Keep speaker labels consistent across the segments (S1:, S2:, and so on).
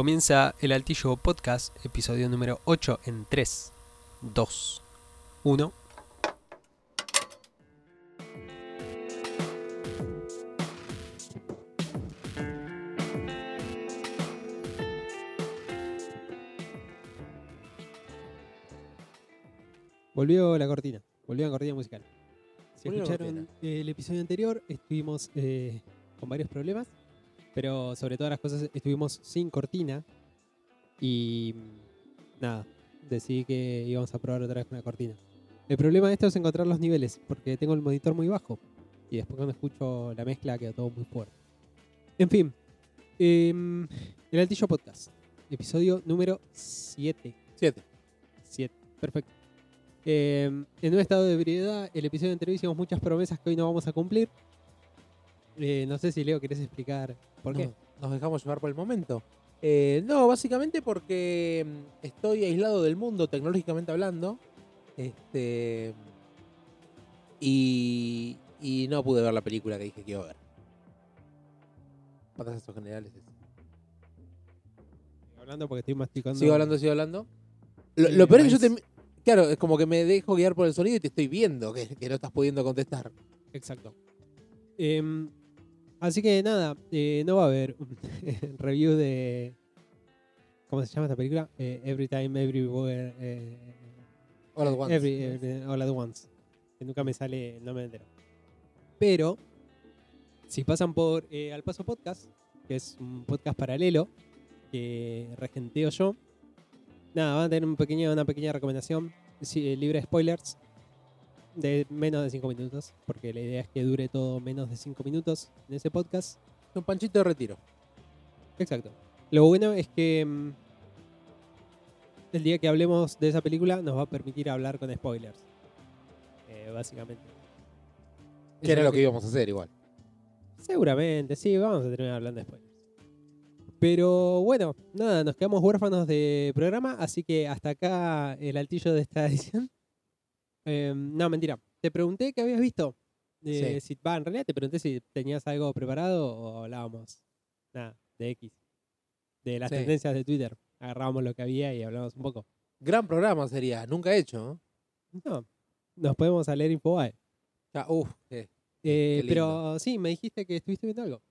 S1: Comienza el Altillo Podcast, episodio número 8 en 3, 2, 1. Volvió la cortina, volvió la cortina musical. Si escucharon el episodio anterior, estuvimos eh, con varios problemas, pero sobre todas las cosas estuvimos sin cortina y nada, decidí que íbamos a probar otra vez una cortina. El problema de esto es encontrar los niveles, porque tengo el monitor muy bajo y después cuando escucho la mezcla queda todo muy fuerte. En fin, em, el Altillo Podcast, episodio número 7.
S2: Siete.
S1: 7, perfecto. Eh, en un estado de ebriedad, el episodio anterior hicimos muchas promesas que hoy no vamos a cumplir. Eh, no sé si Leo querés explicar por qué.
S2: No, Nos dejamos llevar por el momento. Eh, no, básicamente porque mm, estoy aislado del mundo tecnológicamente hablando. Este. Y. Y no pude ver la película que dije que iba a ver. Patazos generales. es.
S1: Hablando porque estoy masticando.
S2: Sigo hablando, sigo hablando. Lo,
S1: Eh,
S2: lo peor es que yo te. Claro, es como que me dejo guiar por el sonido y te estoy viendo que, que no estás pudiendo contestar.
S1: Exacto. Em, así que nada, eh, no va a haber un review de. ¿Cómo se llama esta película? Eh, Every Time, Everywhere. eh,
S2: All at once.
S1: Every- all at Once. Que nunca me sale el nombre entero. Pero, si pasan por eh, Al Paso Podcast, que es un podcast paralelo que regenteo yo, nada, van a tener un pequeño, una pequeña recomendación eh, libre de spoilers de menos de 5 minutos, porque la idea es que dure todo menos de 5 minutos en ese podcast.
S2: Un panchito de retiro.
S1: Exacto. Lo bueno es que mm, el día que hablemos de esa película nos va a permitir hablar con spoilers. Eh, básicamente.
S2: Que era lo que íbamos a hacer igual.
S1: Seguramente, sí, vamos a terminar hablando de spoilers. Pero bueno, nada, nos quedamos huérfanos de programa, así que hasta acá el altillo de esta edición. Eh, no, mentira. Te pregunté qué habías visto. Eh, si, va, en realidad te pregunté si tenías algo preparado o hablábamos nada, de X. De las
S2: Sí.
S1: tendencias de Twitter. Agarrábamos lo que había y hablamos un poco.
S2: Gran programa sería, nunca hecho. ¿no?
S1: No, nos podemos a leer Infobae.
S2: Eh.
S1: Eh,
S2: lindo.
S1: pero sí, me dijiste que estuviste viendo algo.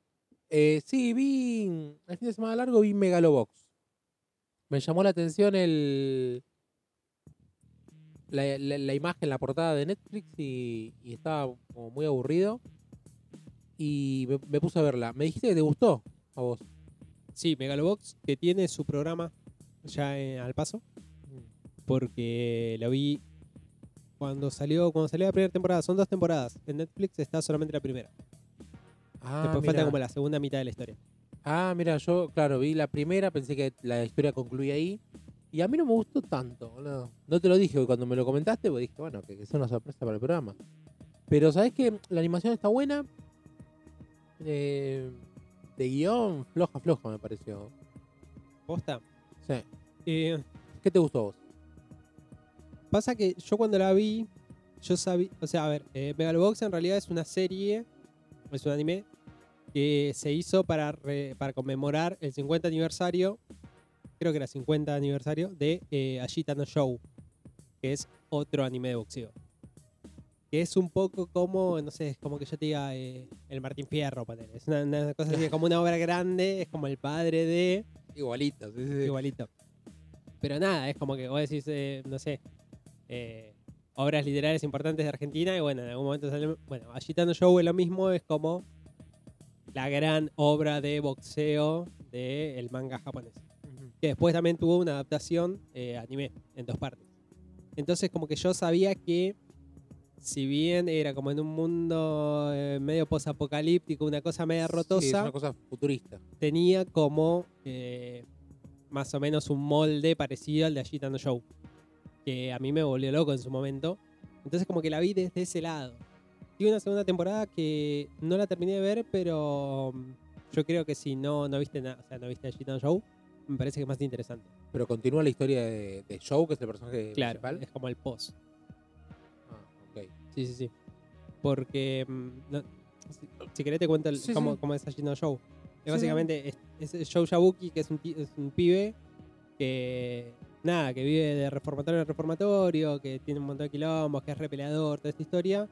S2: Eh, sí, vi. El fin de semana largo vi Megalobox. Me llamó la atención el. La, la- la imagen, la portada de Netflix y, y estaba como muy aburrido. Y me, me puse a verla. Me dijiste que te gustó a vos.
S1: Sí, Megalobox, que tiene su programa ya eh, al paso. porque lo vi cuando salió cuando salió la primera temporada. Son dos temporadas. En Netflix está solamente la primera.
S2: Ah,
S1: Después falta como la segunda mitad de la historia.
S2: Ah, mira, yo, claro, vi la primera, pensé que la historia concluía ahí. Y a mí no me gustó tanto, boludo. No te lo dije cuando me lo comentaste, porque dije, bueno, que, que sea una sorpresa para el programa. Pero, ¿sabes qué? La animación está buena. Eh, de guion, floja, floja, me pareció.
S1: ¿Posta?
S2: Sí.
S1: Eh,
S2: ¿Qué te gustó a vos?
S1: pasa que yo cuando la vi, yo sabía. O sea, a ver, eh, Megalobox en realidad es una serie, es un anime que se hizo para, re- para conmemorar el 50 aniversario, creo que era 50 aniversario, de eh, Ashita no Show, que es otro anime de boxeo. Que es un poco como, no sé, es como que yo te diga eh, el Martín Fierro, ponele. Es una, una cosa así, como una obra grande, es como el padre de
S2: Igualito, sí, sí,
S1: igualito. Pero nada, es como que vos decís, eh, no sé, eh, obras literarias importantes de Argentina y bueno, en algún momento sale... Bueno, Agitando Show es lo mismo, es como la gran obra de boxeo del manga japonés. Que después también tuvo una adaptación eh, anime en dos partes. Entonces como que yo sabía que si bien era como en un mundo eh, medio posapocalíptico, una cosa media
S2: Sí, es
S1: rotosa,
S2: una cosa futurista.
S1: tenía como eh, más o menos un molde parecido al de Agitando Show. Que a mí me volvió loco en su momento. Entonces como que la vi desde ese lado. Y una segunda temporada que no la terminé de ver, pero mm, yo creo que si no, no viste nada, o sea, no viste Agitando Show, me parece que es más interesante.
S2: Pero continúa la historia de, de Joe, que es el personaje
S1: Claro,
S2: principal.
S1: es como el post.
S2: Ah, ok.
S1: Sí, sí, sí. Porque, mm, no- si, si querés te cuento el-
S2: Sí,
S1: cómo,
S2: sí.
S1: cómo es Agitando Show. Es básicamente es, es Joe Yabuki, que es un, ti- es un pibe que, nada, que vive de reformatorio en reformatorio, que tiene un montón de quilombos, que es repeleador, toda esta historia.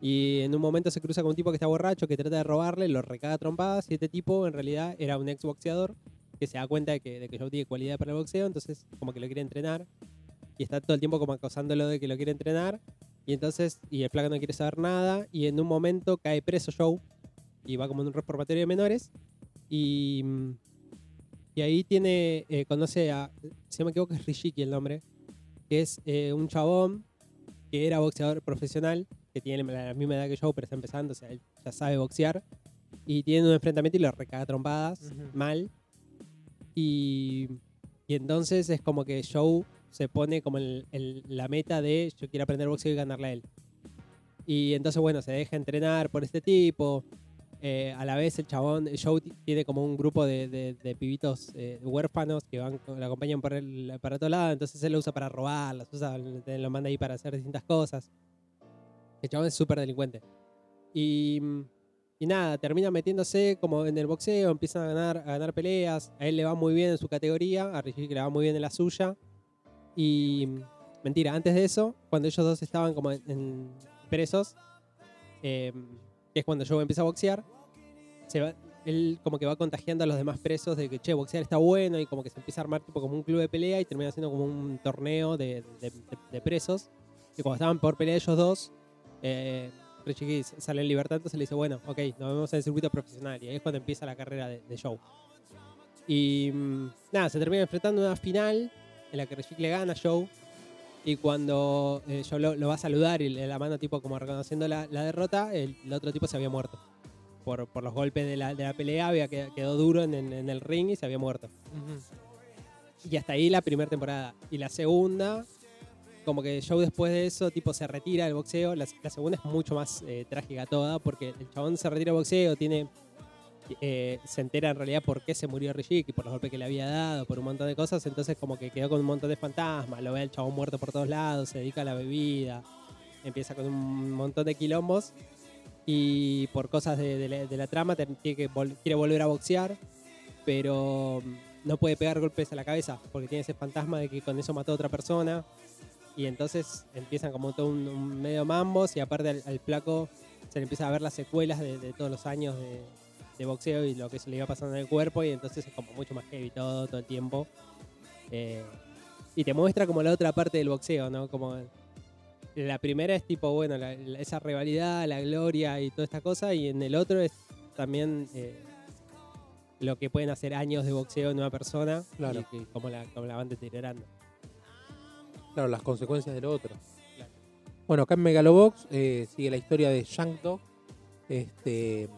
S1: Y en un momento se cruza con un tipo que está borracho, que trata de robarle, lo recaga trompadas. Y este tipo en realidad era un ex boxeador que se da cuenta de que, de que Joe tiene cualidad para el boxeo, entonces como que lo quiere entrenar. Y está todo el tiempo como acosándolo de que lo quiere entrenar. Y entonces, y el flaco no quiere saber nada. Y en un momento cae preso Joe. Y va como en un reformatorio de menores. Y, y ahí tiene, eh, conoce a, si no me equivoco es Rishiki el nombre, que es eh, un chabón que era boxeador profesional, que tiene la, misma edad que Joe, pero está empezando, o sea, él ya sabe boxear. Y tiene un enfrentamiento y lo recaga trompadas, mal. Y, y entonces es como que Joe se pone como la meta de yo quiero aprender boxeo y ganarle a él. Y entonces, bueno, se deja entrenar por este tipo. Eh, a la vez el chabón, Joe ti- tiene como un grupo de, pibitos eh, huérfanos que van, lo acompañan por para todo lado, entonces él lo usa para robar, lo manda ahí para hacer distintas cosas. El chabón es súper delincuente. Y, y nada, termina metiéndose como en el boxeo, empiezan a ganar, a ganar peleas, a él le va muy bien en su categoría, a Rishiki le va muy bien en la suya. Y mentira, antes de eso, cuando ellos dos estaban como en, presos, eh, que es cuando Joe empieza a boxear, él como que va contagiando a los demás presos de que, che, boxear está bueno y como que se empieza a armar tipo como un club de pelea y termina siendo como un torneo de- de presos. Y cuando estaban por pelea ellos dos, eh, Richie sale en libertad, entonces le dice, bueno, ok, nos vemos en el circuito profesional. Y ahí es cuando empieza la carrera de, de Joe. Y mm, nada, se termina enfrentando en una final en la que Richie le gana a Joe. Y cuando eh, Joe lo, lo va a saludar y le da la mano tipo como reconociendo la, la derrota, el, el otro tipo se había muerto. Por, por los golpes de la, de la pelea, había quedado, quedó duro en, en- en el ring y se había muerto. Y hasta ahí la primera temporada. Y la segunda, como que Joe después de eso, tipo, se retira del boxeo. La, segunda es mucho más eh, trágica toda, porque el chabón se retira del boxeo, tiene. eh, se entera en realidad por qué se murió Rishiki, por los golpes que le había dado, por un montón de cosas. Entonces, como que quedó con un montón de fantasmas. Lo ve el chabón muerto por todos lados, se dedica a la bebida. Empieza con un montón de quilombos. Y por cosas de, la, trama, tiene que quiere volver a boxear. Pero no puede pegar golpes a la cabeza porque tiene ese fantasma de que con eso mató a otra persona. Y entonces empiezan como todo un, un medio mambos y aparte al, al flaco se le empieza a ver las secuelas de, de todos los años de, de boxeo y lo que se le iba pasando en el cuerpo y entonces es como mucho más heavy todo, todo el tiempo. Eh, y te muestra como la otra parte del boxeo, ¿no? Como la primera es tipo, bueno, la- la- esa rivalidad, la gloria y toda esta cosa y en el otro es también... eh, lo que pueden hacer años de boxeo en una persona
S2: Claro.
S1: y que- cómo la, cómo la van deteriorando.
S2: Claro, las consecuencias de lo otro.
S1: Claro.
S2: Bueno, acá en Megalobox eh, sigue la historia de Shank Dog. Este,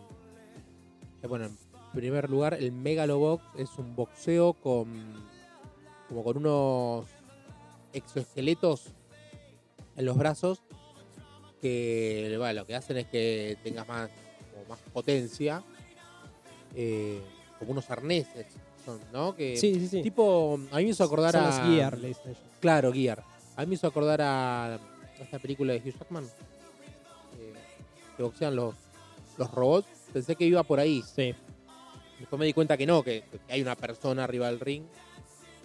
S2: que, bueno, en primer lugar, el Megalobox es un boxeo con como con unos exoesqueletos en los brazos que bueno, lo que hacen es que tengas más, como más potencia. eh, como unos arneses, son, ¿no? Que,
S1: Sí, sí, sí.
S2: Tipo, a mí me hizo acordar
S1: Son
S2: a.
S1: los Gear, le.
S2: Claro, Gear. A mí me hizo acordar a esta película de Hugh Jackman. eh, que boxean los, los robots. Pensé que iba por ahí.
S1: Sí.
S2: Después me di cuenta que no, que, que hay una persona arriba del ring.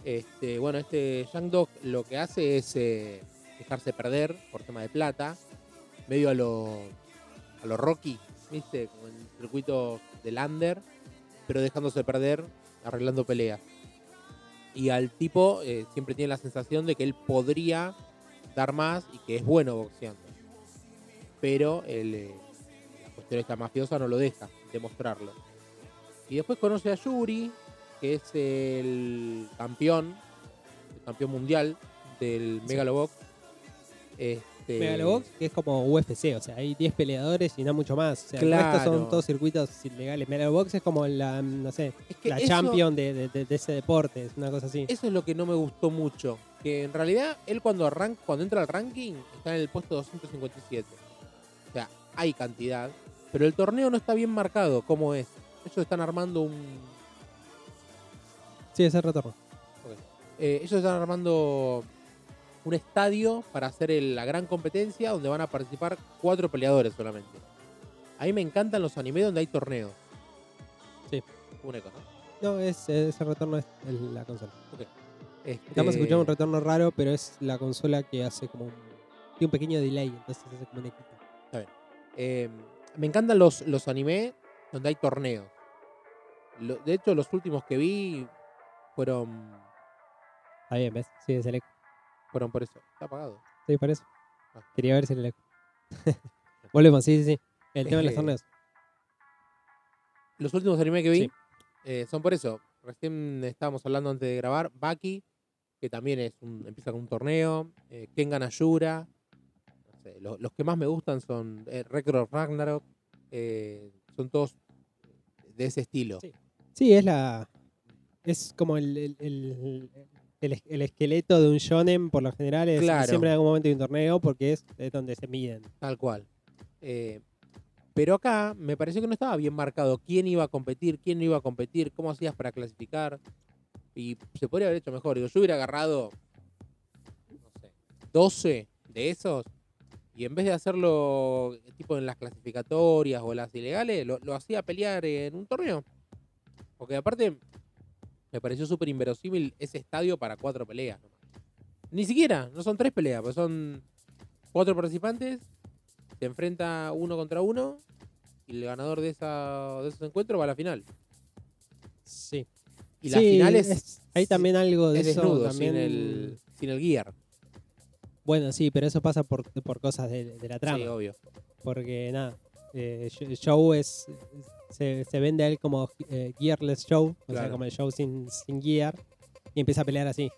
S2: Este, bueno, este Young Dog lo que hace es eh, dejarse perder por tema de plata. Medio a lo, a lo Rocky, ¿viste? Como en el circuito del under, pero dejándose perder, arreglando peleas. Y al tipo eh, siempre tiene la sensación de que él podría dar más y que es bueno boxeando. Pero el, eh, la cuestión esta mafiosa no lo deja demostrarlo. Y después conoce a Yuri, que es el campeón, el campeón mundial del
S1: Sí.
S2: Megalobox. Este,
S1: Megalobox, que es como UFC, o sea, hay 10 peleadores y no mucho más. O sea, el
S2: Claro.
S1: resto son todos circuitos ilegales. Megalobox es como la, no sé,
S2: es que
S1: la
S2: eso-
S1: champion de, de- de- de ese deporte, es una cosa así.
S2: Eso es lo que no me gustó mucho. Que en realidad él cuando arranca, cuando entra al ranking está en el puesto 257. O sea, hay cantidad. Pero el torneo no está bien marcado cómo es. Ellos están armando un.
S1: Sí, ese retorno.
S2: eh, ellos están armando un estadio para hacer el- la gran competencia donde van a participar cuatro peleadores solamente. A mí me encantan los animes donde hay torneos.
S1: Sí.
S2: Un eco, ¿no?
S1: No, es, ese retorno es la consola.
S2: Este,
S1: Estamos escuchando un retorno raro, pero es la consola que hace como un. Tiene un pequeño delay, entonces hace como un equito.
S2: eh, me encantan los, los anime donde hay torneos. Lo- de hecho, los últimos que vi fueron,
S1: Está bien, ¿ves? Sí, es el eco.
S2: Fueron por eso. Está apagado.
S1: Sí, por eso.
S2: Ah.
S1: Quería ver si eco. Volvemos, sí, sí, sí. El tema de los torneos.
S2: Los últimos anime que vi
S1: Sí.
S2: eh, son por eso. Recién estábamos hablando antes de grabar. Baki, que también es un, empieza con un torneo. Eh, Kengan Ashura. No sé, lo- los que más me gustan son eh, Ragnarok. eh, son todos de ese estilo.
S1: Sí. Sí, es la. Es como el, el, el- el el esqueleto de un shonen, por lo general, es
S2: Claro.
S1: siempre en algún momento hay un torneo porque es, es donde se miden.
S2: Tal cual. Eh, pero acá me pareció que no estaba bien marcado quién iba a competir, quién no iba a competir, cómo hacías para clasificar. Y se podría haber hecho mejor. Digo, yo hubiera agarrado, no sé, 12 de esos y en vez de hacerlo tipo en las clasificatorias o las ilegales, lo, lo hacía pelear en un torneo. Porque aparte me pareció súper inverosímil ese estadio para cuatro peleas. nomás. Ni siquiera, no son tres peleas, pues son cuatro participantes se enfrenta uno contra uno y el ganador de, esa, de esos encuentros va a la final.
S1: Sí.
S2: Y la
S1: Sí,
S2: final es,
S1: Hay también algo de
S2: es
S1: eso.
S2: desnudo,
S1: también,
S2: sin, el, sin el gear.
S1: Bueno, sí, pero eso pasa por, por cosas de, de la trama.
S2: Sí, obvio.
S1: porque nada, eh, sh- show es. Se, se vende a él como eh, gearless show, o sea,
S2: Claro.
S1: como el show sin, sin gear, y empieza a pelear así.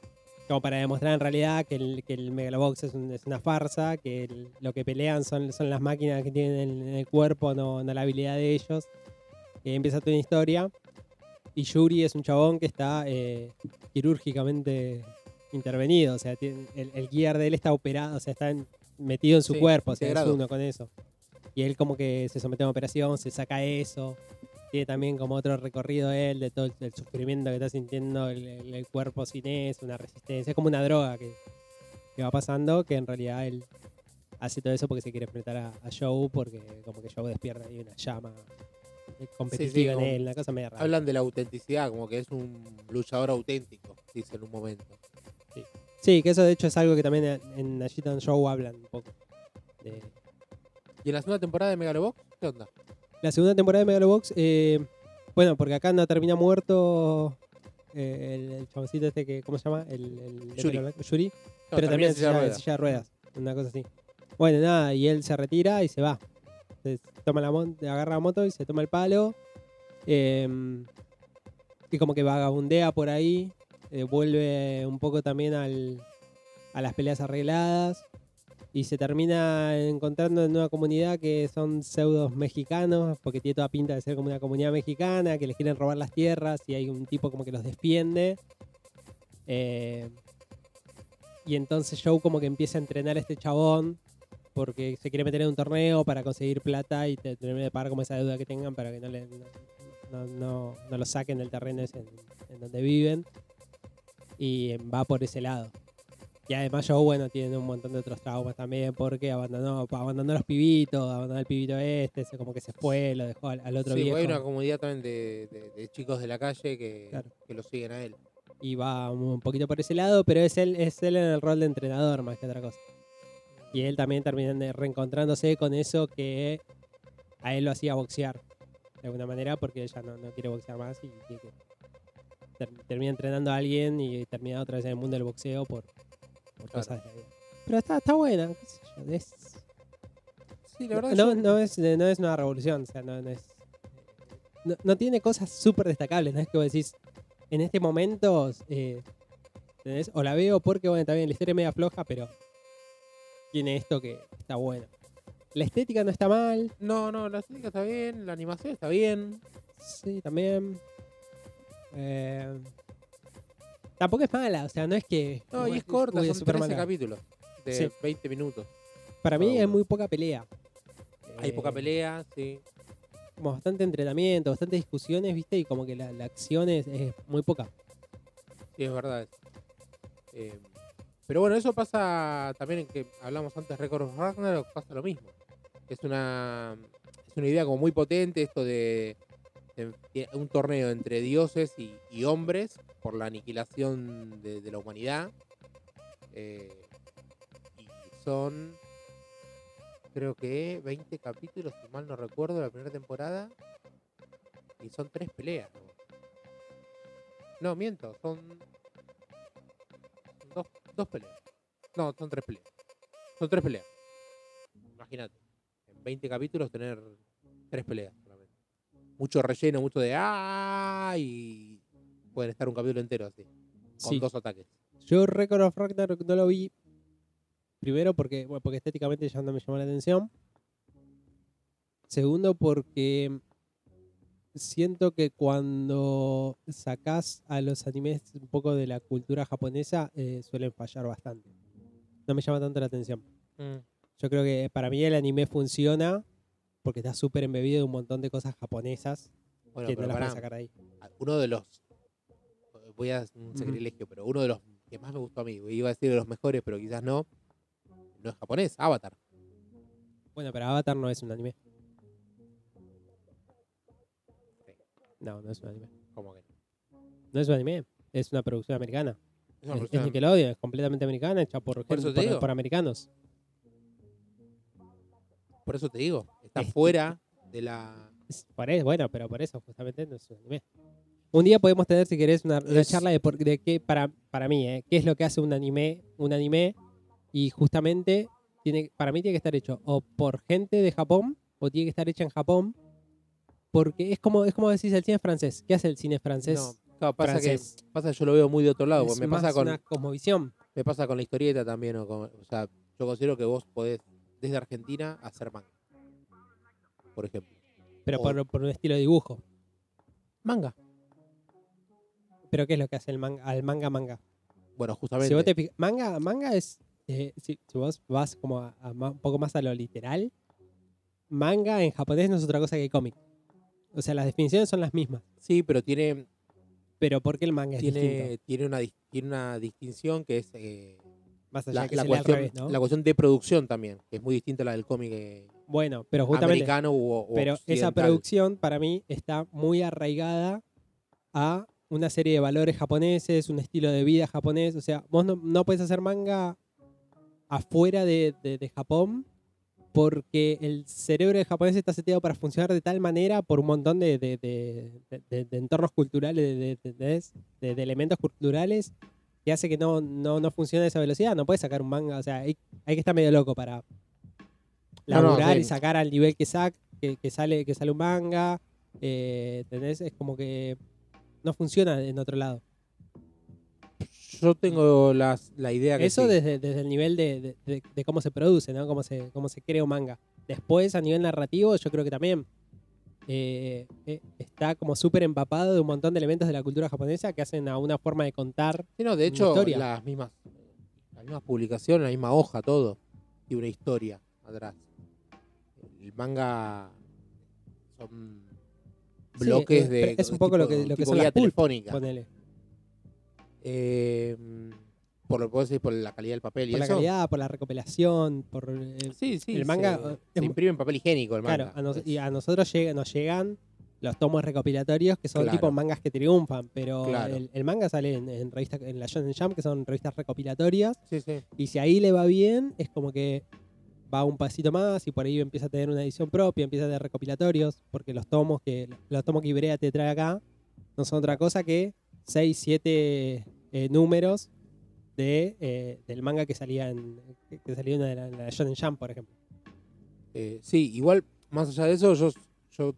S1: Como para demostrar en realidad que el, que el Megalobox es, un- es una farsa, que el- lo que pelean son, son las máquinas que tienen en el cuerpo, no, no la habilidad de ellos. Y ahí empieza toda una historia. Y Yuri es un chabón que está eh, quirúrgicamente intervenido, o sea, tiene- el, el gear de él está operado, o sea, está en- metido en su
S2: Sí,
S1: cuerpo, o sea, es uno con eso. Y él como que se somete a una operación, se saca eso. Tiene también como otro recorrido él de todo el, sufrimiento que está sintiendo el, el- el cuerpo sin eso, una resistencia. Es como una droga que, que va pasando, que en realidad él hace todo eso porque se quiere enfrentar a, a Joe, porque como que Joe despierta ahí una llama competitiva en
S2: como-
S1: él, una cosa media rara.
S2: Hablan de la autenticidad, como que es un luchador auténtico, dice en un momento.
S1: Sí, que eso de hecho es algo que también en, en Agitan Show hablan un poco. De,
S2: ¿Y en la segunda temporada de Megalobox? ¿Qué onda?
S1: La segunda temporada de Megalobox, eh, bueno, porque acá no termina muerto eh, el, el chaboncito este que, ¿cómo se llama? El, el
S2: Yuri. No,
S1: pero también
S2: en silla de ruedas.
S1: silla de ruedas, una cosa así. Bueno, nada, y él se retira y se va. Se toma la agarra la moto y se toma el palo. eh, y como que vagabundea por ahí. eh, vuelve un poco también al, a las peleas arregladas. Y se termina encontrando en una comunidad que son pseudos mexicanos, porque tiene toda pinta de ser como una comunidad mexicana, que les quieren robar las tierras y hay un tipo como que los defiende. Eh, y entonces Joe como que empieza a entrenar a este chabón porque se quiere meter en un torneo para conseguir plata y te- termina de pagar como esa deuda que tengan para que no, le, no, no- no lo saquen del terreno ese en, donde viven. Y va por ese lado. Y además Joe, bueno, tiene un montón de otros traumas también porque abandonó, abandonó a los pibitos, abandonó al pibito este, se- como que se fue, lo dejó al, al otro
S2: Sí,
S1: viejo.
S2: hay una comunidad también de, de- de chicos de la calle que,
S1: Claro.
S2: que lo siguen a él.
S1: y va un poquito por ese lado, pero es él, es él en el rol de entrenador más que otra cosa. Y él también termina reencontrándose con eso que a él lo hacía boxear de alguna manera porque ella no, no quiere boxear más y tiene que- ter- termina entrenando a alguien y termina otra vez en el mundo del boxeo por, por
S2: Claro.
S1: cosas de la vida. Pero está, está buena, qué sé yo, es-
S2: Sí, la verdad
S1: no,
S2: yo-
S1: no es, no es una revolución, o sea, no, no es. No, no tiene cosas súper destacables, no es que vos decís, en este momento, eh, ¿entendés? o la veo porque, bueno, también la historia es media floja, pero tiene esto que está bueno. La estética no está mal,
S2: No, no, la estética está bien, la animación está bien.
S1: sí, también. Eh, tampoco es mala, o sea, no es que.
S2: No, y es corta,
S1: uy, es
S2: son
S1: súper
S2: 13
S1: mala.
S2: capítulos de
S1: Sí.
S2: 20 minutos.
S1: Para mí es muy poca pelea.
S2: Hay poca
S1: Eh,
S2: pelea, sí.
S1: como bastante entrenamiento, bastante discusiones, ¿viste? Y como que la, la acción es, es muy poca.
S2: Sí, es verdad. Eh, pero bueno, eso pasa también en que hablamos antes Record of Ragnarok, pasa lo mismo. Es una, es una idea como muy potente esto de un torneo entre dioses y, hombres por la aniquilación de, la humanidad. Eh, y son, creo que 20 capítulos, si mal no recuerdo, la primera temporada. Y son tres peleas. ¿no? No, miento, son dos, dos peleas. No, son tres peleas. Son tres peleas. Imagínate, en 20 capítulos tener tres peleas. Mucho relleno, mucho de ¡ah! Y pueden estar un capítulo entero así, con
S1: Sí.
S2: dos ataques.
S1: Yo Record of Ragnarok no lo vi. Primero porque, bueno, porque estéticamente ya no me llamó la atención. Segundo porque siento que cuando sacás a los animes un poco de la cultura japonesa eh, suelen fallar bastante. No me llama tanto la atención. Yo creo que para mí el anime funciona porque está súper embebido de un montón de cosas japonesas
S2: Bueno,
S1: que no las puedes sacar ahí.
S2: uno de los voy a hacer un sacrilegio, pero uno de los que más me gustó a mí, iba a decir de los mejores, pero quizás no, no es japonés, Avatar.
S1: Bueno, pero Avatar no es un anime. No, no es un anime.
S2: Como que
S1: No es un anime, es una producción americana.
S2: es una
S1: Es, es Nickelodeon, es completamente americana, hecha por,
S2: Por
S1: por americanos.
S2: Por eso te digo, está
S1: Es-
S2: fuera de la
S1: bueno, pero por eso justamente no es un anime. Un día podemos tener, si querés, una, una
S2: Es-
S1: charla de, por, de qué, para, para mí, ¿eh? qué es lo que hace un anime, un anime, y justamente tiene, para mí tiene que estar hecho o por gente de Japón, o tiene que estar hecha en Japón, porque es como, es como decís el cine francés. ¿Qué hace el cine francés?
S2: No, claro, pasa
S1: francés.
S2: que pasa yo lo veo muy de otro lado,
S1: es
S2: me
S1: más
S2: pasa con
S1: una cosmovisión.
S2: me pasa con la historieta también o, con- o sea, yo considero que vos podés desde Argentina hacer manga. Por ejemplo.
S1: pero
S2: O-
S1: por, por un estilo de dibujo.
S2: Manga.
S1: Pero ¿qué es lo que hace el manga, al manga manga?
S2: Bueno, justamente.
S1: Si vos te manga, manga es, eh, si, si vos vas como a, a un poco más a lo literal, manga en japonés no es otra cosa que cómic. O sea, las definiciones son las mismas,
S2: Sí, pero tiene
S1: pero porque el manga es distinto.
S2: tiene tiene una tiene una distinción que es eh,
S1: Más allá
S2: la,
S1: que
S2: la cuestión
S1: revés, ¿no?
S2: la cuestión de producción también, que es muy distinta a la del cómic eh,
S1: Bueno, pero justamente,
S2: americano o, o
S1: pero esa producción para mí está muy arraigada a una serie de valores japoneses, un estilo de vida japonés. O sea, vos no, no puedes hacer manga afuera de, de- de Japón porque el cerebro de japonés está seteado para funcionar de tal manera por un montón de, de- entornos culturales, de elementos culturales que hace que no, no, no funcione a esa velocidad. No puedes sacar un manga, o sea, hay, hay que estar medio loco para
S2: No, no,
S1: laburar
S2: sí.
S1: y sacar al nivel que, sac, que, que sale, que sale un manga. Eh, ¿entendés? Es como que no funciona en otro lado.
S2: Yo tengo las, la idea que
S1: Eso
S2: sí.
S1: desde, desde el nivel de, de- de- de cómo se produce, ¿no? Cómo se, cómo se crea un manga. Después, a nivel narrativo, yo creo que también eh, eh, está como súper empapado de un montón de elementos de la cultura japonesa que hacen a una forma de contar.
S2: Sí, no, de hecho,
S1: historia.
S2: las mismas, las mismas publicaciones, la misma hoja, todo, y una historia atrás. El manga son bloques
S1: eh,
S2: de.
S1: es un poco lo que- lo que son las pulp. Ponele.
S2: Eh, por lo puedo decir por la calidad del papel y
S1: Por la calidad, por la recopilación, por. eh,
S2: Sí, sí.
S1: el manga,
S2: se,
S1: eh,
S2: se imprime en papel higiénico el manga.
S1: Claro, a nos- y a nosotros llega, nos llegan los tomos recopilatorios que son
S2: Claro.
S1: tipo mangas que triunfan, pero
S2: Claro.
S1: el, el manga sale en, en revistas, en la Shonen Jump, que son revistas recopilatorias,
S2: sí, sí.
S1: y si ahí le va bien, es como que va un pasito más y por ahí empieza a tener una edición propia, empieza a tener recopilatorios, porque los tomos que los tomos que Ibrea te trae acá no son otra cosa que 6, 7 números de, eh, del manga que salía en, que- que salía en la, en la Shonen Jump, por ejemplo.
S2: Eh, sí, igual, más allá de eso, yo,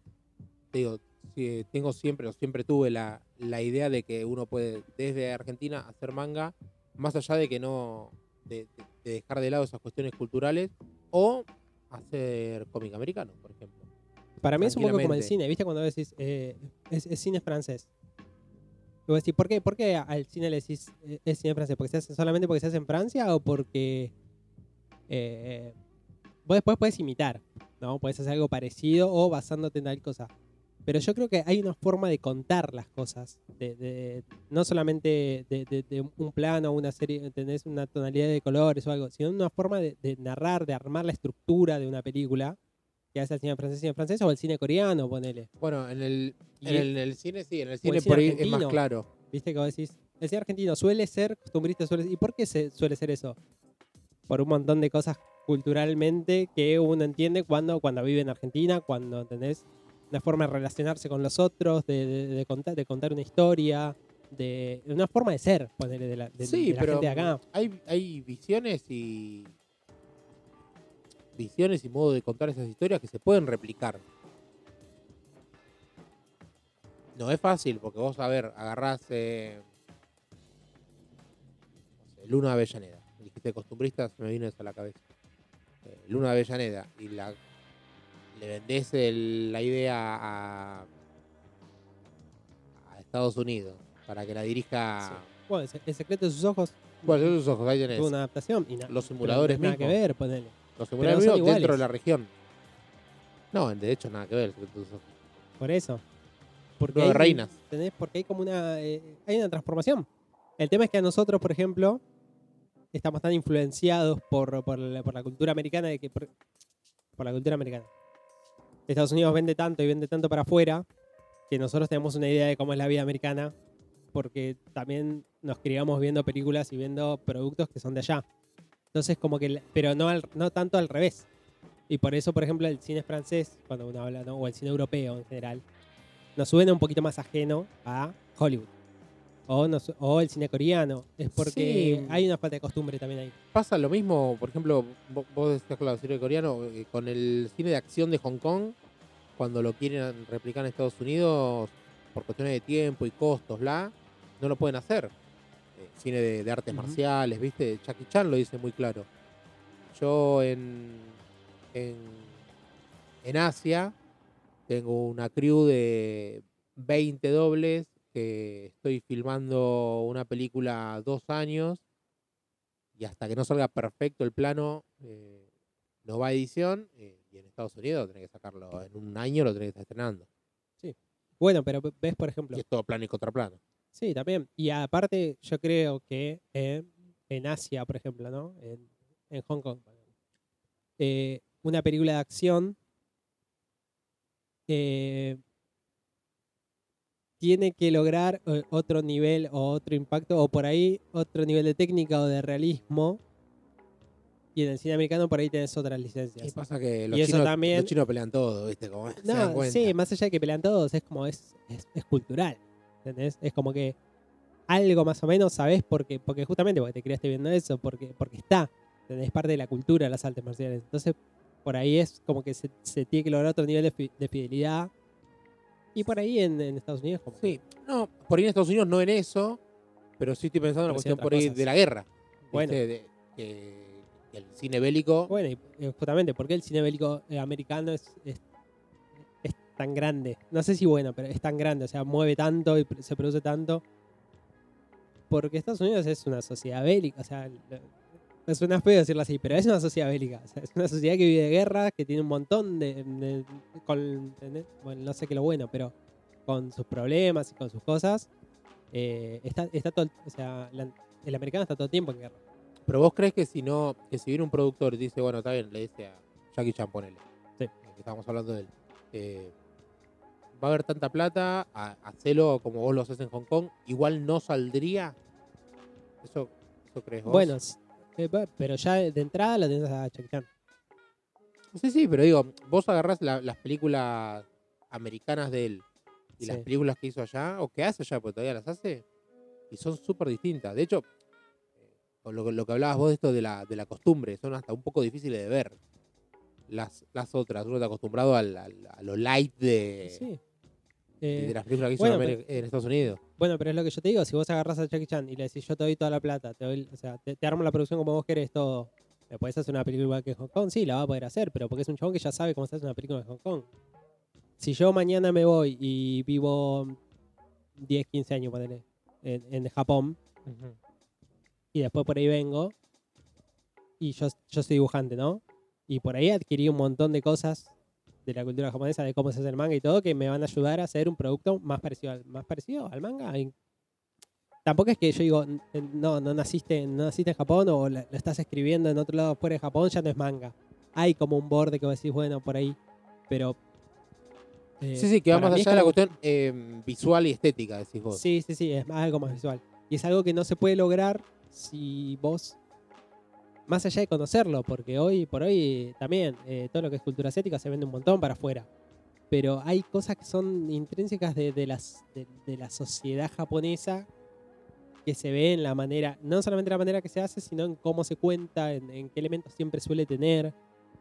S2: digo, sí, tengo siempre, o siempre tuve la, la idea de que uno puede desde Argentina hacer manga, más allá de que no, de, de- de dejar de lado esas cuestiones culturales, o hacer cómic americano, por ejemplo.
S1: Para mí es un poco como el cine, ¿viste? Cuando decís, eh, es, es cine francés. Y vos decís, ¿por qué, ¿por qué al cine le decís eh, es cine francés? ¿Porque se hace, ¿Solamente porque se hace en Francia o porque eh, vos después puedes imitar, ¿no? Puedes hacer algo parecido o basándote en tal cosa. Pero yo creo que hay una forma de contar las cosas, de, de- no solamente de, de- de un plano, una serie, tenés una tonalidad de colores o algo, sino una forma de, de narrar, de armar la estructura de una película que hace el cine francés, cine francés o el cine coreano, ponele.
S2: Bueno, en el, en
S1: el-
S2: el, el cine sí, en el
S1: el
S2: cine
S1: cine
S2: por ahí es más claro.
S1: Viste que vos decís, el cine argentino suele ser costumbrista, suele ¿Y por qué se, suele ser eso? Por un montón de cosas culturalmente que uno entiende cuando, cuando vive en Argentina, cuando tenés una forma de relacionarse con los otros, de, de- de contar, de contar una historia, de una forma de ser, ponele, de la, de-
S2: sí,
S1: la
S2: pero
S1: gente de acá.
S2: Hay, hay visiones y visiones y modo de contar esas historias que se pueden replicar. No es fácil, porque vos, a ver, agarrás eh, no sé, Luna Avellaneda. Dijiste costumbrista, se me vino eso a la cabeza. Eh, Luna Avellaneda. Y la, le vendés el- la idea a, a Estados Unidos para que la dirija.
S1: Bueno, el, se- el secreto de sus ojos
S2: Bueno, esos ojos, ahí tenés.
S1: tuvo una adaptación. Y na-
S2: Los simuladores
S1: nada que
S2: mismos.
S1: ver, ponele.
S2: Los mismos dentro
S1: iguales.
S2: de la región. No, de hecho nada que ver.
S1: Por eso. Porque hay,
S2: reinas.
S1: ¿entendés? Porque hay como una. eh, hay una transformación. El tema es que a nosotros, por ejemplo, estamos tan influenciados por, por, la, por la cultura americana de que. Por, por la cultura americana. Estados Unidos vende tanto y vende tanto para afuera que nosotros tenemos una idea de cómo es la vida americana porque también nos criamos viendo películas y viendo productos que son de allá. Entonces, como que. Pero no, al- no tanto al revés. Y por eso, por ejemplo, el cine francés, cuando uno habla, ¿no? o el cine europeo en general, nos suena un poquito más ajeno a Hollywood. O, nos- o el cine coreano. Es porque
S2: Sí.
S1: hay una falta de costumbre también ahí.
S2: Pasa lo mismo, por ejemplo, vo- vos decías, claro, el cine coreano, eh, con el cine de acción de Hong Kong, cuando lo quieren replicar en Estados Unidos, por cuestiones de tiempo y costos, bla, no lo pueden hacer. Cine de, de artes marciales, ¿viste? Jackie Chan lo dice muy claro. Yo en, en, en Asia tengo una crew de 20 dobles que estoy filmando una película dos años y hasta que no salga perfecto el plano eh, no va a edición eh, y en Estados Unidos tenés que sacarlo en un año lo tenés que estar estrenando
S1: Bueno, pero ve- ves, por ejemplo.
S2: y es todo plano y contraplano
S1: Sí, también. Y aparte, yo creo que eh, en Asia, por ejemplo, ¿no? En, en Hong Kong, eh, una película de acción eh, tiene que lograr eh, otro nivel o otro impacto, o por ahí otro nivel de técnica o de realismo. Y en el cine americano por ahí tenés otras licencias.
S2: y pasa que los,
S1: Y
S2: chinos,
S1: también-
S2: los chinos pelean todo viste como
S1: No, sí, más allá de que pelean todos, es como es, es, es cultural. ¿Entendés? Es como que algo más o menos sabés porque, porque justamente porque te criaste viendo eso, porque, porque está. ¿entendés? Es parte de la cultura de las artes marciales. Entonces, por ahí es como que se, se tiene que lograr otro nivel de, fi- de fidelidad. Y por ahí en, en Estados Unidos, como
S2: sí no por ahí en Estados Unidos no en eso pero sí estoy pensando en la cuestión por ahí
S1: cosas.
S2: de la guerra
S1: Bueno.
S2: el cine bélico
S1: Bueno, y eh, justamente porque el cine bélico eh, americano es tan grande. No sé si bueno, pero es tan grande. O sea, mueve tanto y se produce tanto. Porque Estados Unidos es una sociedad bélica. O sea, me suena feo decirlo así, pero es una sociedad bélica. O sea, es una sociedad que vive de guerra, que tiene un montón de. de- con, ¿entendés? bueno, no sé qué lo bueno, pero con sus problemas y con sus cosas. eh, está, está todo. el- O sea, la- el americano está todo el tiempo en guerra.
S2: Pero vos crees que si no, que si viene un productor y dice, bueno, está bien, le dice a Jackie Chan, ponele,
S1: Sí.
S2: que estábamos hablando de él, eh, va a haber tanta plata, a, hacelo como vos lo haces en Hong Kong, igual no saldría. ¿Eso, eso crees vos?
S1: Bueno, eh, pero ya de entrada la tenés a Jackie Chan.
S2: Sí, sí, pero digo, vos agarrás la- las películas americanas de él y las películas que hizo allá, o que hace allá, porque todavía las hace, y son súper distintas. De hecho, eh, con lo, que- lo que hablabas vos de esto de la, de la costumbre, son hasta un poco difíciles de ver. Las, las otras, uno está acostumbrado al- al- a lo light de,
S1: Sí.
S2: De
S1: Eh,
S2: las películas que hizo
S1: bueno,
S2: en, Ameri- en Estados Unidos.
S1: bueno, pero es lo que yo te digo. Si vos agarrás a Jackie Chan y le decís, yo te doy toda la plata, te doy, o sea, te, te armo la producción como vos querés, todo. ¿Me podés hacer una película igual que en Hong Kong? Sí, la va a poder hacer, pero porque es un chabón que ya sabe cómo se hace una película en Hong Kong. Si yo mañana me voy y vivo 10, 15 años, ponele, en, en Japón, y después por ahí vengo, y yo, yo soy dibujante, ¿no? Y por ahí adquirí un montón de cosas de la cultura japonesa, de cómo se hace el manga y todo, que me van a ayudar a hacer un producto más parecido al, más parecido al manga. Y tampoco es que yo digo, "N- no, no naciste, no naciste en Japón o lo estás escribiendo en otro lado fuera de Japón, ya no es manga. Hay como un borde que vos decís, bueno, por ahí pero... eh,
S2: Sí, sí, que va
S1: para
S2: más
S1: mí es
S2: allá de la cuestión eh, visual y estética, decís vos.
S1: Sí, sí, sí, es algo más visual. Y es algo que no se puede lograr si vos, más allá de conocerlo, porque hoy por hoy también eh, todo lo que es cultura asiática se vende un montón para afuera. Pero hay cosas que son intrínsecas de, la sociedad japonesa que se ve en la manera, no solamente la manera que se hace, sino en cómo se cuenta, en, qué elementos siempre suele tener.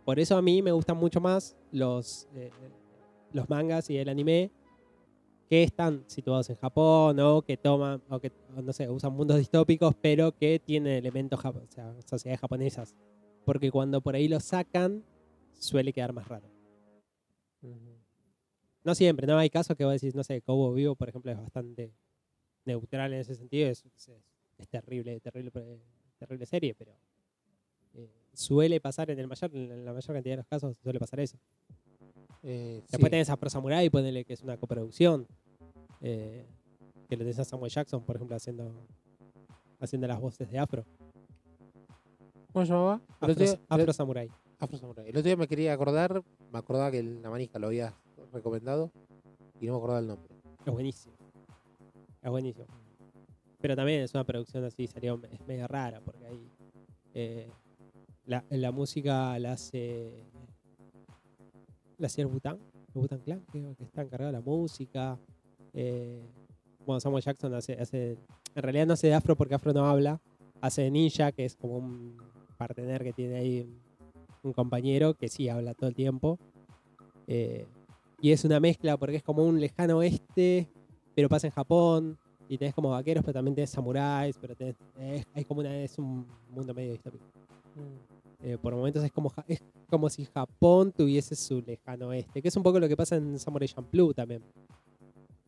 S1: Por eso a mí me gustan mucho más los, eh, los mangas y el anime que están situados en Japón o que toman, o que, no sé, usan mundos distópicos, pero que tienen elementos, o sea, sociedades japonesas. Porque cuando por ahí lo sacan, suele quedar más raro. No siempre, ¿no? Hay casos que vos decís, no sé, Cobo Vivo, por ejemplo, es bastante neutral en ese sentido. Es, es- es terrible, terrible, eh, terrible serie, pero eh, suele pasar en el mayor, en la mayor cantidad de los casos, suele pasar eso.
S2: Eh,
S1: Después
S2: sí.
S1: tenés a Pro Samurai, ponele que es una coproducción. eh, que lo tenés a Samuel Jackson, por ejemplo, haciendo haciendo las voces de Afro.
S2: ¿Cómo se llamaba?
S1: Afro,
S2: otro día-
S1: Afro Samurai.
S2: Afro Samurai. El otro día me quería acordar, me acordaba que la manija lo había recomendado y no me acordaba el nombre.
S1: Es buenísimo. Es buenísimo. Pero también es una producción así, sería, es medio rara, porque ahí eh, la, la música la hace. La el Butan, Butan Clan, que está encargado de la música. Eh, bueno, Samuel Jackson hace. En realidad no hace de Afro porque Afro no habla. Hace de Ninja, que es como un partener que tiene ahí un, compañero que sí habla todo el tiempo. Eh, y es una mezcla porque es como un lejano oeste, pero pasa en Japón. Y tenés como vaqueros, pero también tenés samuráis, pero tenés, como una, es un mundo medio distópico. Eh, por momentos es como, es como si Japón tuviese su lejano oeste, que es un poco lo que pasa en Samurai Champloo también.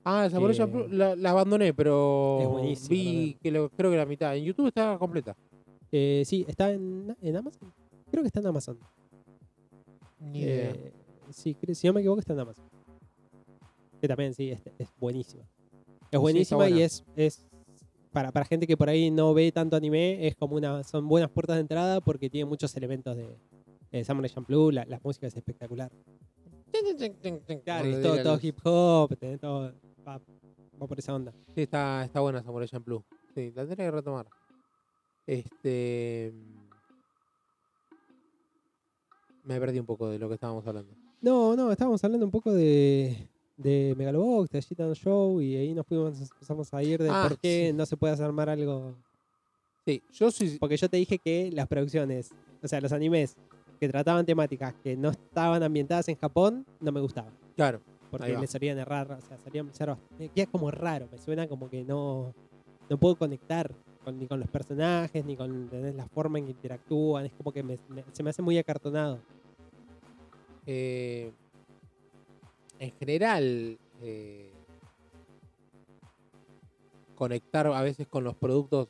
S2: Ah, Samurai Champloo la, la abandoné, pero
S1: Es
S2: vi que lo, creo que la mitad. En YouTube está completa.
S1: Eh, sí, está en, en Amazon. Creo que está en Amazon.
S2: Ni idea.
S1: Eh, sí, si no me equivoco, está en Amazon. Que también, sí, es, es buenísima. Es buenísima y es para, para gente que por ahí no ve tanto anime, es como una, son buenas puertas de entrada porque tiene muchos elementos de, de Samurai Champloo, la, la música es espectacular. Claro, es todo, todo hip hop, todo, va, va por esa onda.
S2: Sí, está, está buena Samurai Champloo. Sí, la tendré que retomar. Este. Me perdí un poco de lo que estábamos hablando.
S1: No, no, estábamos hablando un poco de, de Megalobox, de Gitan Show, y ahí nos fuimos, empezamos a ir de
S2: Ah,
S1: por qué
S2: sí.
S1: no se puede armar algo
S2: Sí, yo sí.
S1: Porque yo te dije que las producciones, o sea, los animes que trataban temáticas que no estaban ambientadas en Japón, no me gustaban.
S2: Claro.
S1: Porque
S2: va.
S1: me solían errar, o sea, solían ser queda como raro, me suena como que no, no puedo conectar con- ni con los personajes, ni con la forma en que interactúan, es como que me- me- se me hace muy acartonado.
S2: Eh, en general, eh, conectar a veces con los productos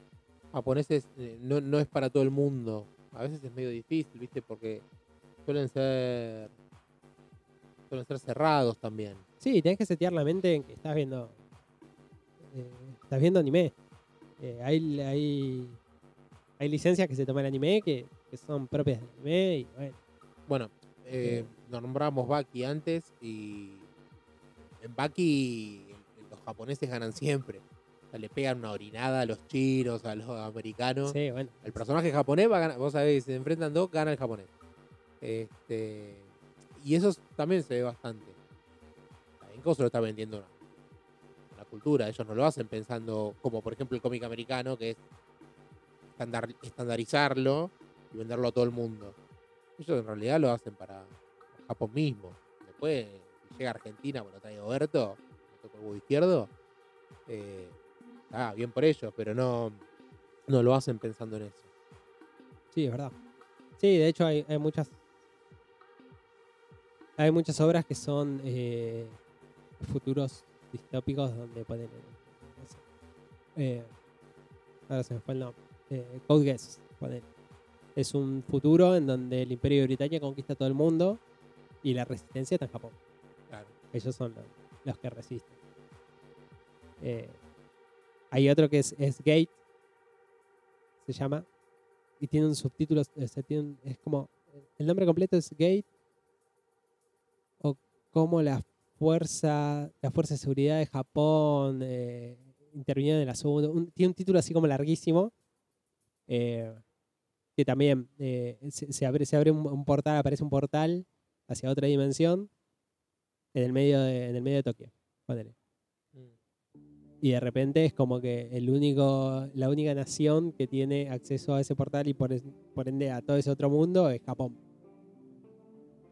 S2: japoneses eh, no, no es para todo el mundo. A veces es medio difícil, ¿viste? Porque suelen ser suelen ser cerrados también.
S1: Sí, tenés que setear la mente en que estás viendo eh, estás viendo anime. Hay, hay, hay licencias que se toman el anime que, que son propias del anime y bueno.
S2: Bueno, nombramos Baki antes y en Baki los japoneses ganan siempre. O sea, le pegan una orinada a los chinos, a los americanos.
S1: Sí, bueno.
S2: El personaje japonés va a ganar. Vos sabés, si se enfrentan dos, gana el japonés. Este, y eso también se ve bastante. En se lo está vendiendo una, una cultura. Ellos no lo hacen pensando, como por ejemplo el cómic americano, que es estandar- estandarizarlo y venderlo a todo el mundo. Ellos en realidad lo hacen para Japón mismo. Después, llega a Argentina, bueno, trae Oberto, el huevo izquierdo. Eh, ah, bien por ellos, pero no, no lo hacen pensando en eso.
S1: Sí, es verdad. Sí, de hecho hay, muchas. Hay muchas obras que son eh, futuros distópicos donde ponen. sé, eh, ahora se me fue el nombre. Eh, Code Geass, ponele. Es un futuro en donde el Imperio Británico conquista todo el mundo y la resistencia está en Japón. Ellos son los, los que resisten. Eh, hay otro que es, Gate, se llama, y tiene un subtítulo, tiene un- es como, el nombre completo es Gate, o cómo la fuerza, la fuerza de seguridad de Japón eh, intervinieron en el asunto. Un- tiene un título así como larguísimo. eh, que también eh, se, se abre, se abre un portal, aparece un portal hacia otra dimensión en el medio de, en el medio de Tokio. ponele. Y de repente es como que el único, la única nación que tiene acceso a ese portal y por, es- por ende a todo ese otro mundo es Japón.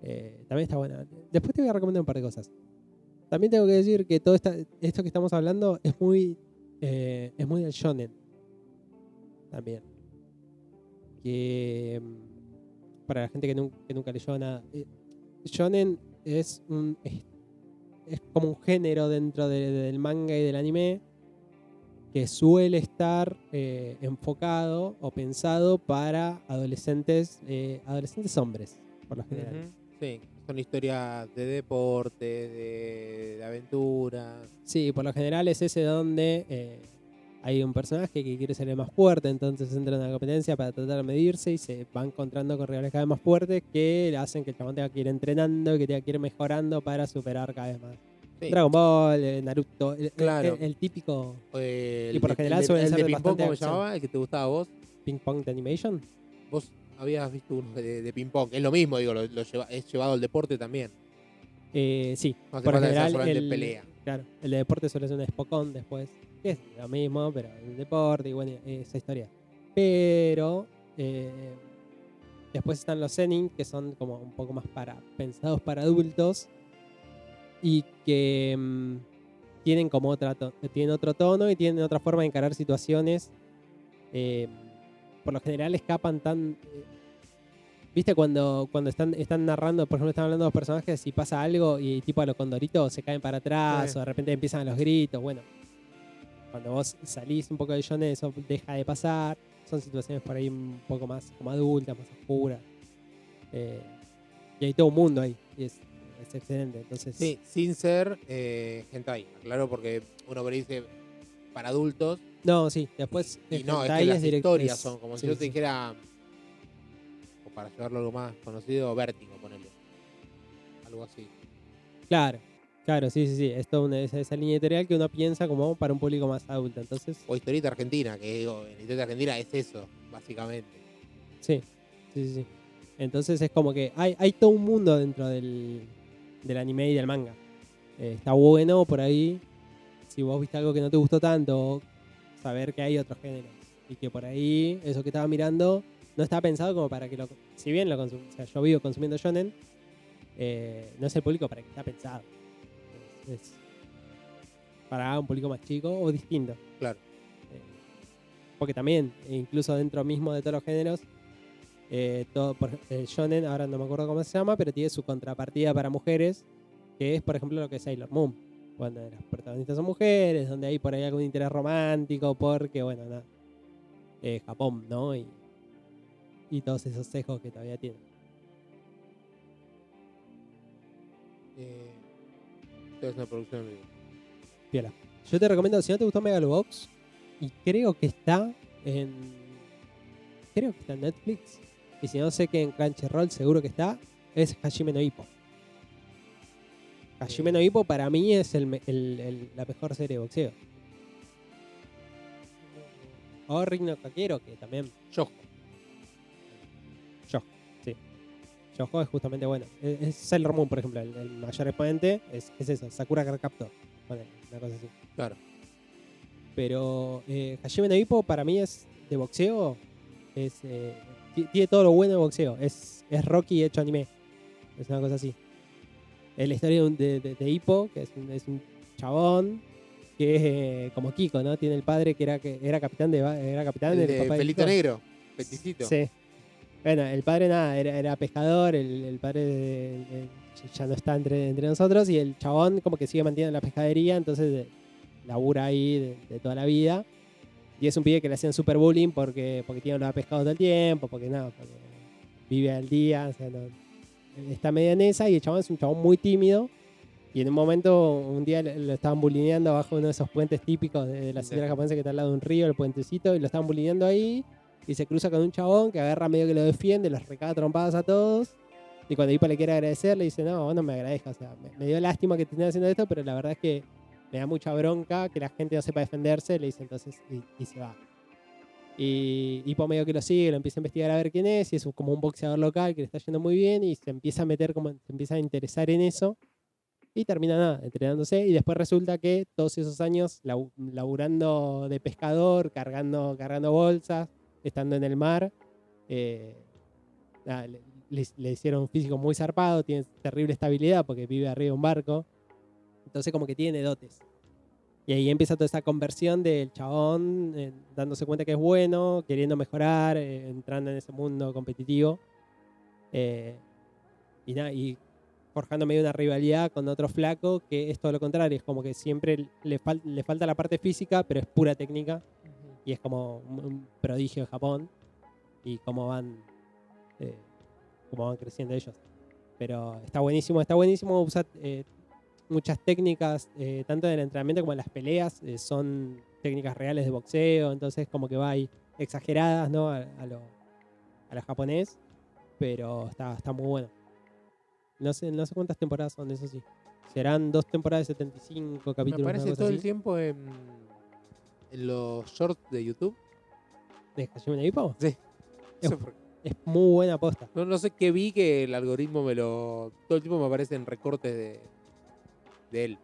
S1: Eh, también está buena. Después te voy a recomendar un par de cosas. También tengo que decir que todo esta- esto que estamos hablando es muy, eh, es muy del shonen. También. Que mm, para la gente que, nun- que nunca leyó nada. eh, shonen es un es, es como un género dentro de- del manga y del anime que suele estar eh, enfocado o pensado para adolescentes, eh, adolescentes hombres, por lo general.
S2: Sí, son historias de deporte, de, de aventura.
S1: Sí, por lo general es ese donde eh, hay un personaje que quiere ser el más fuerte, entonces entra en una competencia para tratar de medirse y se va encontrando con rivales cada vez más fuertes que hacen que el chabón tenga que ir entrenando y que tenga que ir mejorando para superar cada vez más.
S2: Sí.
S1: Dragon Ball, eh, Naruto, el,
S2: Claro.
S1: el- el típico
S2: Eh,
S1: Y por lo general suelen
S2: el
S1: ser
S2: de ping pong, ¿cómo se llamaba? El que te gustaba a vos.
S1: ping pong de animation.
S2: Vos habías visto uno de, de ping pong. Es lo mismo, digo, lo, lo lleva- es llevado al deporte también.
S1: Eh, sí,
S2: No
S1: por lo general el,
S2: pelea.
S1: claro, el de deporte suele ser un Spokon después, que es lo mismo, pero el deporte y bueno, esa historia. Pero eh, después están los Zenin, que son como un poco más para pensados para adultos y que mm, tienen como otra tienen otro tono y tienen otra forma de encarar situaciones. eh, por lo general escapan tan eh, ¿Viste cuando, cuando están, están narrando, por ejemplo, están hablando dos personajes y pasa algo y tipo a los condoritos se caen para atrás
S2: Sí.
S1: o de repente empiezan los gritos? Bueno, cuando vos salís un poco de shonen eso deja de pasar. Son situaciones por ahí un poco más como adultas, más oscuras. Eh, y hay todo un mundo ahí y es, es excelente. Entonces,
S2: Sí, sin ser eh, hentai, claro, porque uno por ahí dice para adultos
S1: no, sí, después
S2: y no, es que las
S1: direct-
S2: historias
S1: es-
S2: son como si
S1: sí,
S2: yo te
S1: sí.
S2: dijera, o para llevarlo a algo más conocido, vértigo, ponele. Algo así.
S1: Claro, claro, sí, sí, sí. Es toda una- esa, esa línea editorial que uno piensa como para un público más adulto. Entonces,
S2: O historieta argentina, que digo, en historieta argentina es eso, básicamente.
S1: Sí, sí, sí, sí. Entonces es como que hay, hay todo un mundo dentro del, del anime y del manga. Eh, está bueno por ahí, si vos viste algo que no te gustó tanto, saber que hay otros géneros. Y que por ahí, eso que estaba mirando, no está pensado como para que lo... Si bien lo o sea, yo vivo consumiendo shonen, eh, no es el público para que está pensado. Es, para un público más chico o distinto.
S2: Claro.
S1: Eh, porque también, e incluso dentro mismo de todos los géneros, eh, todo, por, ej- el shonen, ahora no me acuerdo cómo se llama, pero tiene su contrapartida para mujeres, que es, por ejemplo, lo que es Sailor Moon. Cuando las protagonistas son mujeres, donde hay por ahí algún interés romántico, porque, bueno, nada. eh, Japón, ¿no? Y, y todos esos sesgos que todavía tienen.
S2: Eh, es una producción.
S1: Piola. Yo te recomiendo, si no te gustó Megalobox, y creo que está en. Creo que está en Netflix. Y si no sé que en Crunchyroll seguro que está, es Hajime no Ippo. Hajime no Ippo para mí es el, el- el- la mejor serie de boxeo. O Ring no Taquero, que también.
S2: Yojo.
S1: Yojo es justamente bueno. Es, es Sailor Moon, por ejemplo, el, el mayor exponente es, es eso, Sakura Card Captor. Ponele, una cosa así.
S2: Claro.
S1: Pero eh, Hajime no Ippo para mí es de boxeo. Es, eh, ti- tiene todo lo bueno de boxeo. Es, es Rocky hecho anime. Es una cosa así. Es la historia de, de, de- Hippo, que es un, es un chabón que es eh, como Kiko, ¿no? Tiene el padre que era que era capitán de era capitán
S2: El
S1: del
S2: de
S1: papá
S2: pelito negro, peticito.
S1: Sí. Bueno, el padre nada, era, era pescador, el, el padre de- ya no está entre, entre nosotros y el chabón como que sigue manteniendo la pescadería, entonces eh, labura ahí de, de toda la vida. Y es un pibe que le hacían super bullying porque, porque tiene olor a pescado todo el tiempo, porque nada, porque vive al día, o sea, no- está medio en esa y el chabón es un chabón muy tímido. Y en un momento, un día lo estaban bulineando abajo de uno de esos puentes típicos de, de la
S2: Sí.
S1: señora japonesa que está al lado de un río, el puentecito, y lo estaban bulineando ahí y se cruza con un chabón que agarra medio que lo defiende, los recaga trompadas a todos Y cuando Ipa le quiere agradecer, le dice, no, vos no me agradezcas. O sea, me, dio lástima que te estén haciendo esto, pero la verdad es que me da mucha bronca que la gente no sepa defenderse. Le dice entonces, y, se va. Y Hippo medio que lo sigue, lo empieza a investigar a ver quién es, y es como un boxeador local que le está yendo muy bien, y se empieza a meter, como se empieza a interesar en eso, y termina nada, entrenándose, y después resulta que todos esos años laburando de pescador, cargando, cargando bolsas, estando en el mar, eh, le, le- hicieron un físico muy zarpado, tiene terrible estabilidad porque vive arriba de un barco, entonces como que tiene dotes. Y ahí empieza toda esa conversión del chabón eh, dándose cuenta que es bueno, queriendo mejorar, eh, entrando en ese mundo competitivo. eh, y, nada, y forjando medio una rivalidad con otro flaco que es todo lo contrario. Es como que siempre le, fal- le falta la parte física, pero es pura técnica. Y es como un, prodigio de Japón. Y cómo van, eh, cómo van creciendo ellos. Pero está buenísimo, está buenísimo. Usa eh, muchas técnicas, eh, tanto en el entrenamiento como en las peleas, eh, son técnicas reales de boxeo, entonces como que va ahí exageradas, ¿no? A, a lo, a lo japonés, pero está, está muy bueno. No sé, no sé cuántas temporadas son, eso sí. Serán dos temporadas de 75 capítulos.
S2: Me
S1: cosa
S2: todo el tiempo en, en los shorts de YouTube.
S1: de Hajime no Ippo.
S2: Sí.
S1: Es-
S2: No sé por qué.
S1: Es muy buena posta.
S2: No, no sé qué vi que el algoritmo me lo. Todo el tiempo me aparecen recortes de, de él.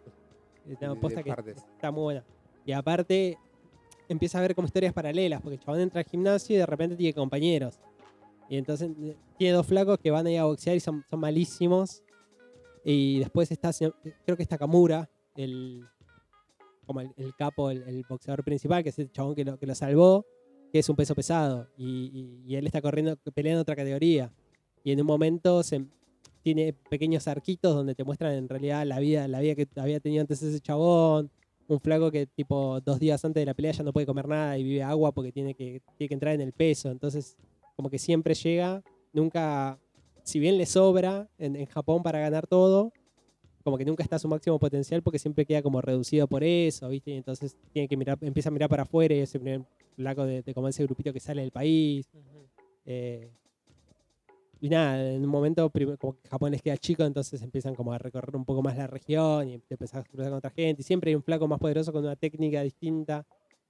S1: Una
S2: de
S1: posta que
S2: partes.
S1: está muy buena. Y aparte, empieza a ver como historias paralelas, porque el chabón entra al gimnasio y de repente tiene compañeros. Y entonces tiene dos flacos que van a ir a boxear y son, son malísimos. Y después está, creo que está Kamura, el, como el, capo, el, boxeador principal, que es el chabón que lo, que lo salvó, que es un peso pesado. Y, él está corriendo, peleando otra categoría. Y en un momento se, tiene pequeños arquitos donde te muestran en realidad la vida, la vida que había tenido antes ese chabón. Un flaco que tipo dos días antes de la pelea ya no puede comer nada y vive agua porque tiene que, tiene que entrar en el peso. Entonces, como que siempre llega, nunca, si bien le sobra en Japón para ganar todo, como que nunca está a su máximo potencial porque siempre queda como reducido por eso, ¿viste? Y entonces tiene que mirar, empieza a mirar para afuera y es el primer flaco de, de como ese grupito que sale del país. Eh, y nada, en un momento como que Japón les queda chico, entonces empiezan como a recorrer un poco más la región y te empezás a cruzar con otra gente. Y siempre hay un flaco más poderoso con una técnica distinta.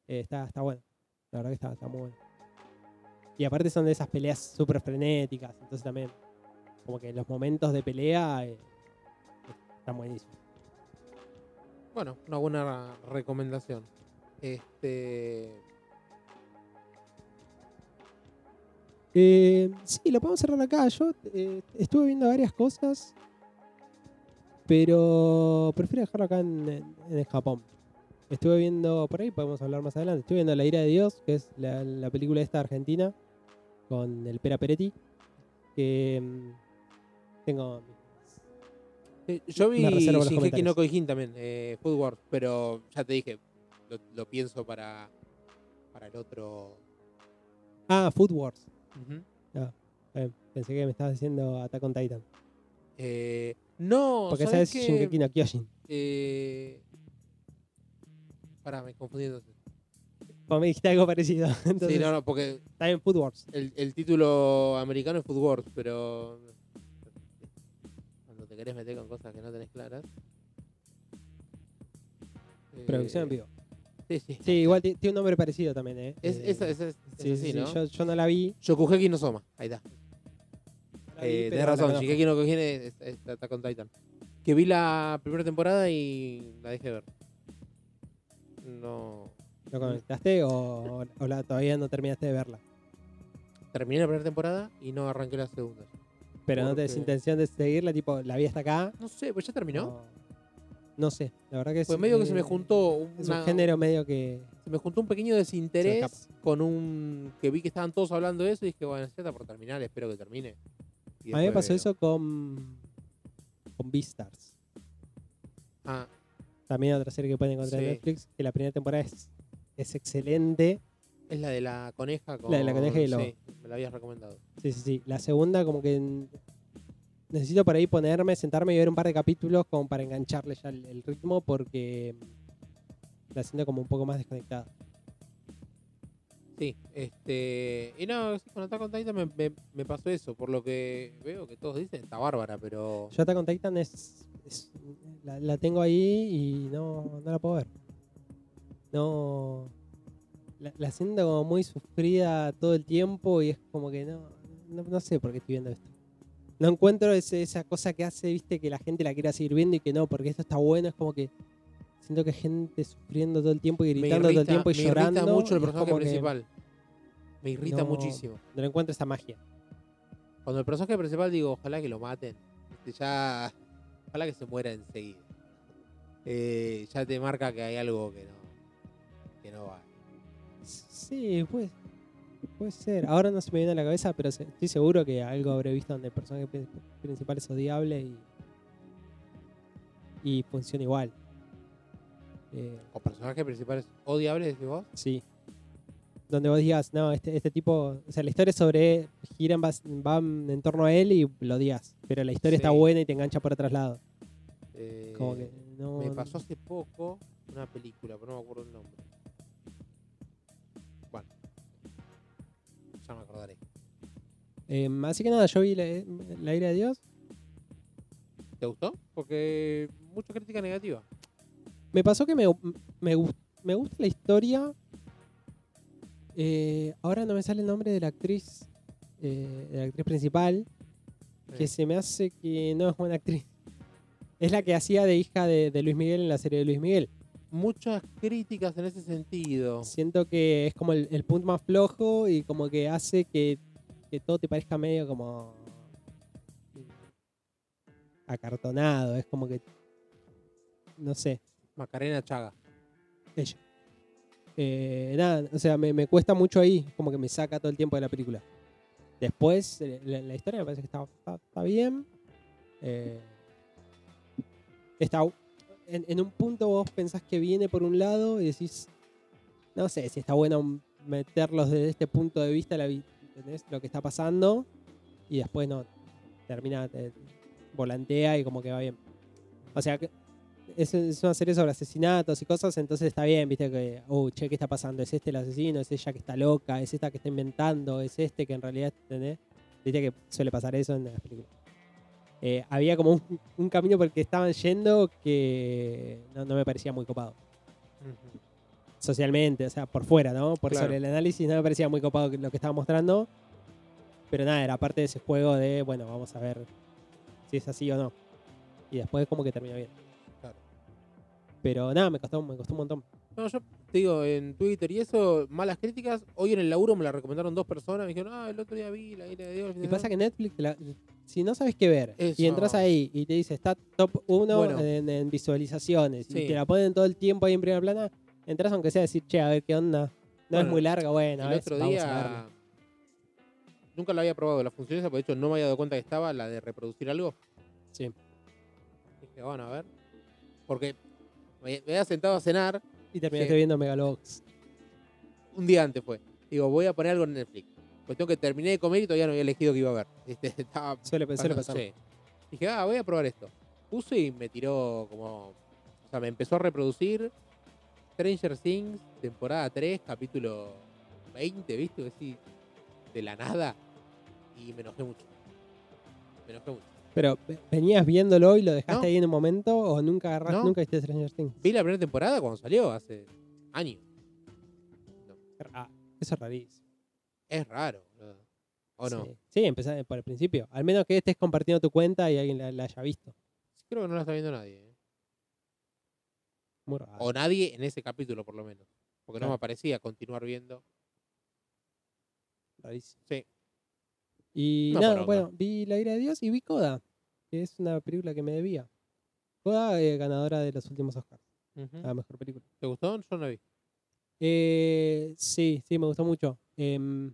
S1: Eh, está, está bueno. La verdad que está, está muy bueno. Y aparte son de esas peleas súper frenéticas, entonces también como que los momentos de pelea eh, están buenísimos.
S2: Bueno, una buena recomendación. Este.
S1: Eh, sí, lo podemos cerrar acá. Yo eh, estuve viendo varias cosas, pero prefiero dejarlo acá en, en- Japón. Estuve viendo, por ahí podemos hablar más adelante, estuve viendo La ira de Dios, que es la, la película esta argentina, con el Pera Peretti, que mm, tengo...
S2: Eh, Yo vi Shingeki no. Kyojin también, eh, Food Wars, pero ya te dije, lo, lo pienso para, para el otro.
S1: Ah, Food Wars.
S2: Ujú.
S1: Eh, pensé que me estabas diciendo Attack on Titan.
S2: Eh, no,
S1: Porque
S2: ¿sabes qué?
S1: Shingeki no Kyojin.
S2: Eh, pará, me confundí entonces.
S1: Como me dijiste algo parecido. Entonces,
S2: sí, no, no, porque
S1: está en Food Wars.
S2: el, el título americano es Food Wars, pero te querés meter con cosas que no tenés claras.
S1: Producción en
S2: eh,
S1: vivo.
S2: Sí, sí.
S1: Sí, igual ti- tiene un nombre parecido también, ¿eh?
S2: Es,
S1: Eh,
S2: esa, esa es,
S1: Sí,
S2: es
S1: sí,
S2: así,
S1: sí,
S2: ¿no?
S1: Yo, yo no la vi.
S2: Shokugeki no Soma, ahí está.
S1: no vi,
S2: Eh, tenés razón. Shingeki no Kyojin es, es, es Attack on Titan. Que vi la primera temporada y la dejé ver. No.
S1: ¿Lo conectaste o, o la- todavía no terminaste de verla?
S2: Terminé la primera temporada y no arranqué la segunda.
S1: Pero no tenés intención de seguirla, tipo, la vi hasta acá.
S2: No sé, pues ya terminó.
S1: No, no sé, la verdad que es.
S2: Pues medio que se me
S1: eh,
S2: juntó
S1: Es
S2: una-
S1: un género medio que.
S2: se me juntó un pequeño desinterés con un que vi que estaban todos hablando de eso y dije, bueno, ya está por terminar, espero que termine. Y
S1: A mí me
S2: después
S1: pasó
S2: veo.
S1: eso con. con Beastars.
S2: Ah,
S1: También otra serie que pueden encontrar en
S2: Sí.
S1: Netflix. Que la primera temporada es, es excelente.
S2: Es la de la coneja con
S1: La de la coneja y el lobo.
S2: Sí, me la habías recomendado.
S1: Sí, sí, sí. La segunda, como que. Necesito por ahí ponerme, sentarme y ver un par de capítulos como para engancharle ya el, el ritmo porque la siento como un poco más desconectada.
S2: Sí, este. Y no, sí, con Attack on Titan me, me- me pasó eso. Por lo que veo que todos dicen, está bárbara, pero.
S1: Yo Attack on Titan es, es- la, la tengo ahí y no, no la puedo ver. No. La, la siento como muy sufrida todo el tiempo y es como que no, no, no sé por qué estoy viendo esto. No encuentro ese- esa cosa que hace, viste, que la gente la quiera seguir viendo y que no, porque esto está bueno. Es como que siento que hay gente sufriendo todo el tiempo y
S2: me
S1: gritando todo el tiempo y
S2: me
S1: llorando.
S2: irrita mucho el personaje
S1: que
S2: principal. Me irrita
S1: no-
S2: muchísimo.
S1: No le encuentro esa magia.
S2: Cuando el personaje principal digo, ojalá que lo maten. Este, Ya. Ojalá que se muera enseguida. Eh, ya te marca que hay algo que no. Que no va.
S1: Sí, pues, puede ser. Ahora no se me viene a la cabeza, pero estoy seguro que algo habré visto donde el personaje pri- principal es odiable y, y funciona igual. Eh,
S2: O personaje principal es odiable, decís vos.
S1: sí. Donde vos digas, no, este, este tipo, o sea, la historia es sobre, giran, va, va en torno a él y lo odias, pero la historia está buena y te engancha por otros lados.
S2: Eh,
S1: Como que no...
S2: Me pasó hace poco una película, pero no me acuerdo el nombre. Ya me acordaré.
S1: Eh, así que nada, yo vi la, la ira de Dios.
S2: ¿Te gustó? Porque mucha crítica negativa.
S1: Me pasó que me, me, gust- me gusta la historia. Eh, ahora no me sale el nombre de la actriz, eh, de la actriz principal, que se me hace que no es buena actriz. Es la que hacía de hija de, de Luis Miguel en la serie de Luis Miguel.
S2: Muchas críticas en ese sentido.
S1: Siento que es como el, el punto más flojo y como que hace que, que todo te parezca medio como acartonado. Es como que, no sé,
S2: Macarena Chaga.
S1: ella. Eh, nada, o sea, me, me cuesta mucho ahí, como que me saca todo el tiempo de la película. Después, eh, la, la historia me parece que está, está- está bien. Eh, está, en, un punto vos pensás que viene por un lado y decís, no sé si está bueno meterlos desde este punto de vista, lo que está pasando, y después no, termina, te- volantea y como que va bien. O sea, que es, es una serie sobre asesinatos y cosas, entonces está bien, viste que, oh, che, ¿qué está pasando? ¿Es este el asesino? ¿Es ella que está loca? ¿Es esta que está inventando? ¿Es este que en realidad, ¿entendés? Viste que suele pasar eso en las películas. Eh, había como un, un camino por el que estaban yendo que no, no me parecía muy copado. Socialmente, o sea, por fuera, ¿no? Por
S2: Claro.
S1: sobre el análisis no me parecía muy copado lo que estaba mostrando. Pero nada, era parte de ese juego de, bueno, vamos a ver si es así o no. Y después como que termina bien.
S2: Claro.
S1: Pero nada, me costó, me costó un montón.
S2: No, yo te digo, en Twitter y eso, malas críticas. Hoy en el laburo me la recomendaron dos personas. Me dijeron, ah, el otro día vi la ira de Dios.
S1: Y pasa que Netflix, la- si no sabes qué ver
S2: Eso.
S1: y entras ahí y te dice está top 1
S2: Bueno.
S1: en, en visualizaciones
S2: Sí.
S1: y te la ponen todo el tiempo ahí en primera plana, entras aunque sea a decir, che, a ver qué onda. No es muy larga, bueno, a
S2: el
S1: ver,
S2: otro
S1: vamos a verla.
S2: día. Nunca la había probado la función esa, porque de hecho no me había dado cuenta que estaba la de reproducir algo.
S1: Sí.
S2: Dije, bueno, a ver. Porque me, me había sentado a cenar
S1: Y terminaste viendo Megalobox.
S2: un día antes fue. Digo, voy a poner algo en Netflix. Cuestión que terminé de comer y todavía no había elegido que iba a ver. ¿Viste? Estaba
S1: Suele, pasar.
S2: Sí. Dije, ah, voy a probar esto. Puse y me tiró como. O sea, me empezó a reproducir Stranger Things, temporada 3, capítulo 20, ¿viste? Así, de la nada. Y me enojé mucho. Me enojé mucho.
S1: Pero, ¿ve- ¿venías viéndolo y lo dejaste
S2: No.
S1: ahí en un momento o nunca agarraste,
S2: No.
S1: nunca viste Stranger Things?
S2: Vi la primera temporada cuando salió, hace años.
S1: Ah, eso es rarísimo.
S2: Es raro. ¿O no?
S1: Sí, sí empezá por el principio. Al menos que estés compartiendo tu cuenta y alguien la, la haya visto.
S2: Creo que no la está viendo nadie. ¿eh?
S1: Muy raro.
S2: O nadie en ese capítulo, por lo menos. Porque no me aparecía continuar viendo.
S1: Rarísimo.
S2: Sí.
S1: Y
S2: Una
S1: nada, bueno, vi La ira de Dios y vi Coda, que es una película que me debía. Coda, eh, ganadora de los últimos Oscars, la mejor película.
S2: ¿Te gustó? Yo no la vi.
S1: Eh, sí, sí, me gustó mucho. Em,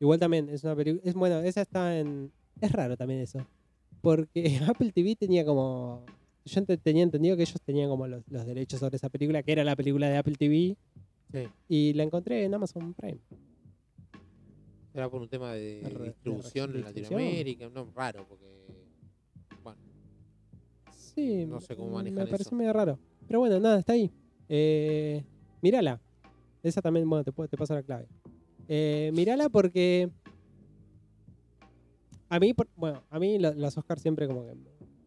S1: igual también es una película. Es bueno, esa está en. Es raro también eso. Porque Apple TV tenía como. Yo tenía entendido que ellos tenían como los, los derechos sobre esa película, que era la película de Apple TV,
S2: Sí.
S1: y la encontré en Amazon Prime.
S2: Era por un tema de
S1: De de
S2: distribución
S1: re-
S2: en. Latinoamérica. No, raro, porque. Bueno,
S1: Sí,
S2: No sé cómo manejan
S1: Me pareció
S2: eso.
S1: medio raro. Pero bueno, nada, está ahí. Eh, mírala. Esa también, bueno, te, te paso la clave. Eh, mirala porque. A mí, bueno, a mí lo- los Oscars siempre como que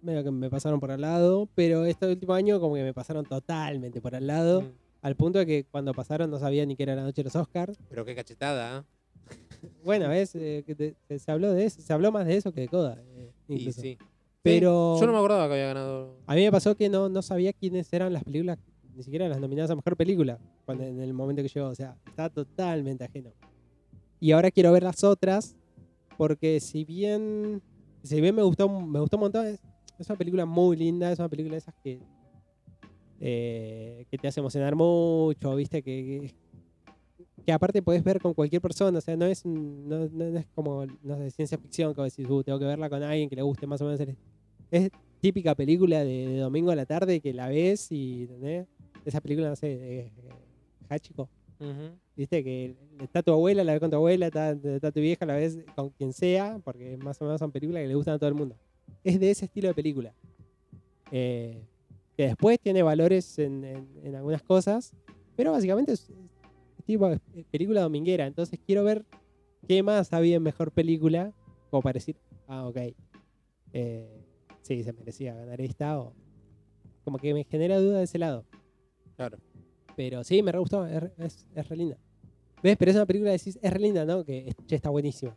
S1: medio que me pasaron por al lado, pero este último año como que me pasaron totalmente por al lado,
S2: Mm.
S1: al punto de que cuando pasaron no sabía ni qué era la noche de los Oscars.
S2: Pero qué cachetada, ¿eh?
S1: Bueno, ves, Eh, que te- se, se habló de eso, se habló más de eso que de Coda, eh,
S2: Y sí.
S1: Pero
S2: Sí, Yo no me acordaba que había ganado.
S1: a mí me pasó que no, no sabía quiénes eran las películas, ni siquiera las nominadas a mejor película, cuando, en el momento que llegó, o sea, estaba totalmente ajeno. Y ahora quiero ver las otras, porque si bien, si bien me gustó, me gustó un montón, es, es una película muy linda, es una película de esas que, eh, que te hace emocionar mucho, viste, que, que, que aparte podés ver con cualquier persona, o sea, no es, no, no- no es como, no sé, ciencia ficción, vos decís, "Uh, tengo que verla con alguien que le guste más o menos. Es típica película de, de domingo a la tarde que la ves y. Esa película, no sé, de, Hachiko.
S2: Ujú.
S1: Viste que está tu abuela, la ves con tu abuela, está, está tu vieja, la ves con quien sea, porque más o menos son películas que le gustan a todo el mundo. Es de ese estilo de película. Eh, que después tiene valores en, en- en algunas cosas, pero básicamente es, es tipo de película dominguera. Entonces quiero ver qué más había en mejor película, como para decir, ah, ok, eh, sí, se merecía ganar esta, o como que me genera duda de ese lado.
S2: Claro.
S1: Pero sí, me re gustó, es, es, es re linda. ¿Ves? Pero es una película que decís, es re linda, ¿no? Que che, está buenísima.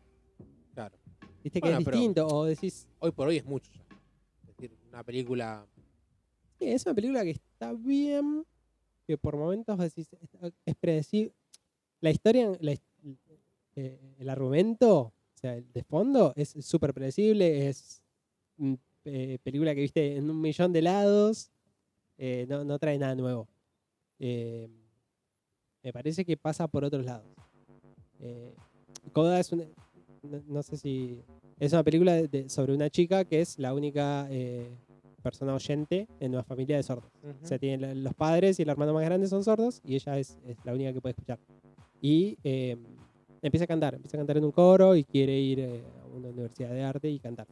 S2: Claro.
S1: Viste que
S2: Bueno,
S1: es
S2: pero-
S1: distinto, o decís,
S2: Hoy por hoy es mucho ya. Es decir, una película.
S1: sí, es una película que está bien, que por momentos decís, es- es predecible. La historia, la his- eh, el argumento, o sea, el de fondo, es súper predecible, es mm, eh, película que viste en un millón de lados, eh, no, no trae nada nuevo. Eh, me parece que pasa por otros lados. Eh, Coda es una, no, no sé si es una película de- de- sobre una chica que es la única eh, persona oyente en una familia de sordos. O sea, tiene los padres y el hermano más grande son sordos y ella es, es la única que puede escuchar. Y eh, empieza a cantar, empieza a cantar en un coro y quiere ir eh, a una universidad de arte y cantar.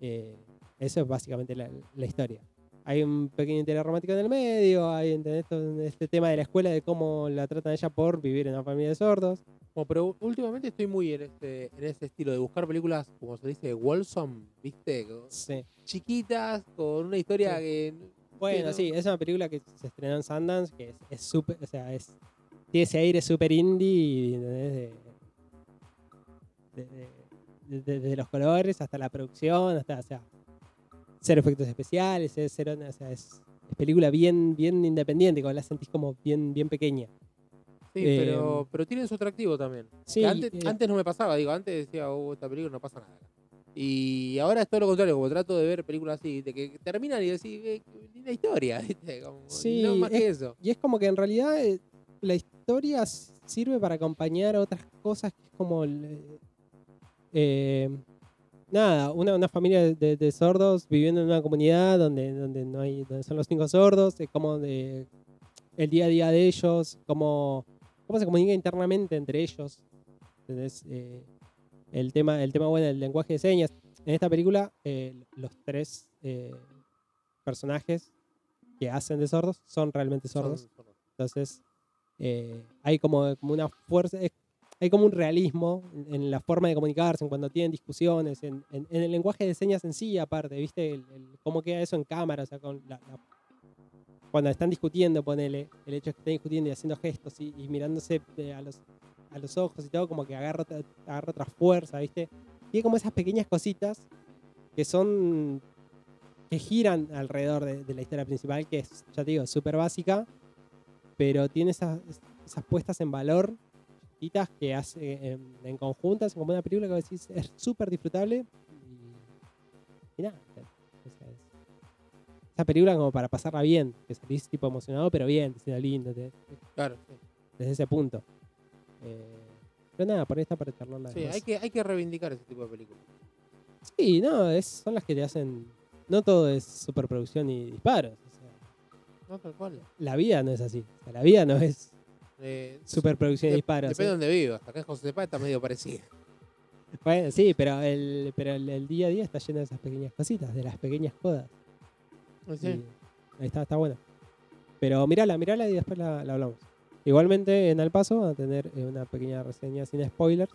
S1: Eh, eso es básicamente la, la historia. Hay un pequeño interés romántico en el medio, hay ¿entendés? Este tema de la escuela, de cómo la tratan ella por vivir en una familia de sordos.
S2: Bueno, pero últimamente estoy muy en este, en ese estilo de buscar películas, como se dice, wholesome, ¿viste?
S1: Sí.
S2: Chiquitas, con una historia
S1: Sí.
S2: que.
S1: Bueno,
S2: ¿no?
S1: sí, es una película que se estrenó en Sundance, que es- súper, o sea, es, tiene ese aire súper indie, ¿entendés? De, de- de- de- desde los colores hasta la producción, hasta, o sea, cero efectos especiales, cero- o sea, es, es película bien, bien independiente, como la sentís como bien, bien pequeña.
S2: Sí,
S1: Eh,
S2: pero, pero tiene su atractivo también.
S1: Sí,
S2: antes,
S1: eh,
S2: antes no me pasaba, digo, antes decía, oh, esta película no pasa nada. Y ahora es todo lo contrario, como trato de ver películas así, de que terminan y decís, eh, qué linda historia, ¿viste? Como,
S1: Sí,
S2: no más
S1: es-
S2: que eso.
S1: Y es como que en realidad eh, la historia sirve para acompañar a otras cosas que es como... eh, nada, una, una familia de, de- de sordos viviendo en una comunidad donde, donde no hay, donde son los cinco sordos, es como de el día a día de ellos, cómo, cómo se comunica internamente entre ellos. ¿entendés? Eh, el tema, el tema bueno del lenguaje de señas. En esta película, eh, los tres eh, personajes que hacen de sordos son realmente sordos. Entonces, eh, hay como, como una fuerza, es- hay como un realismo en, la forma de comunicarse, en cuando tienen discusiones, en, en- en el lenguaje de señas en aparte, ¿viste? El- cómo queda eso en cámara, o sea, con cuando están discutiendo, ponele, el hecho de que estén discutiendo y haciendo gestos y, y mirándose eh, a, los, ojos y todo, como que agarra, otra- fuerza, ¿viste? Tiene como esas pequeñas cositas que son que giran alrededor de, de la historia principal, que es, ya te digo, súper básica, pero tiene esas, esas puestas en valor chiquitas que hace en, en conjunto, hacen como una película que decís es súper disfrutable y, y nada. o sea, es- esa película como para pasarla bien, que salís tipo emocionado, pero bien, diciendo lindo, te- te-
S2: Claro, sí.
S1: desde ese punto. Eh, pero nada, por ahí está para charlarla
S2: Sí, hay que, hay que reivindicar ese tipo de películas.
S1: Sí, no, es, son las que te hacen. No todo es superproducción y disparos. o sea,
S2: No, tal cual.
S1: la vida no es así. O sea, la vida no es
S2: Eh,
S1: superproducción y
S2: de-
S1: disparos.
S2: Depende de
S1: ¿eh?
S2: donde vivas. Acá en José Paz está medio parecido.
S1: Bueno, sí, pero, el, pero el, el día a día está lleno de esas pequeñas cositas, de las pequeñas jodas.
S2: Sí.
S1: Y ahí está, está bueno. Pero mirala, mirala y después la, la hablamos. Igualmente en Al Paso van a tener eh, una pequeña reseña sin spoilers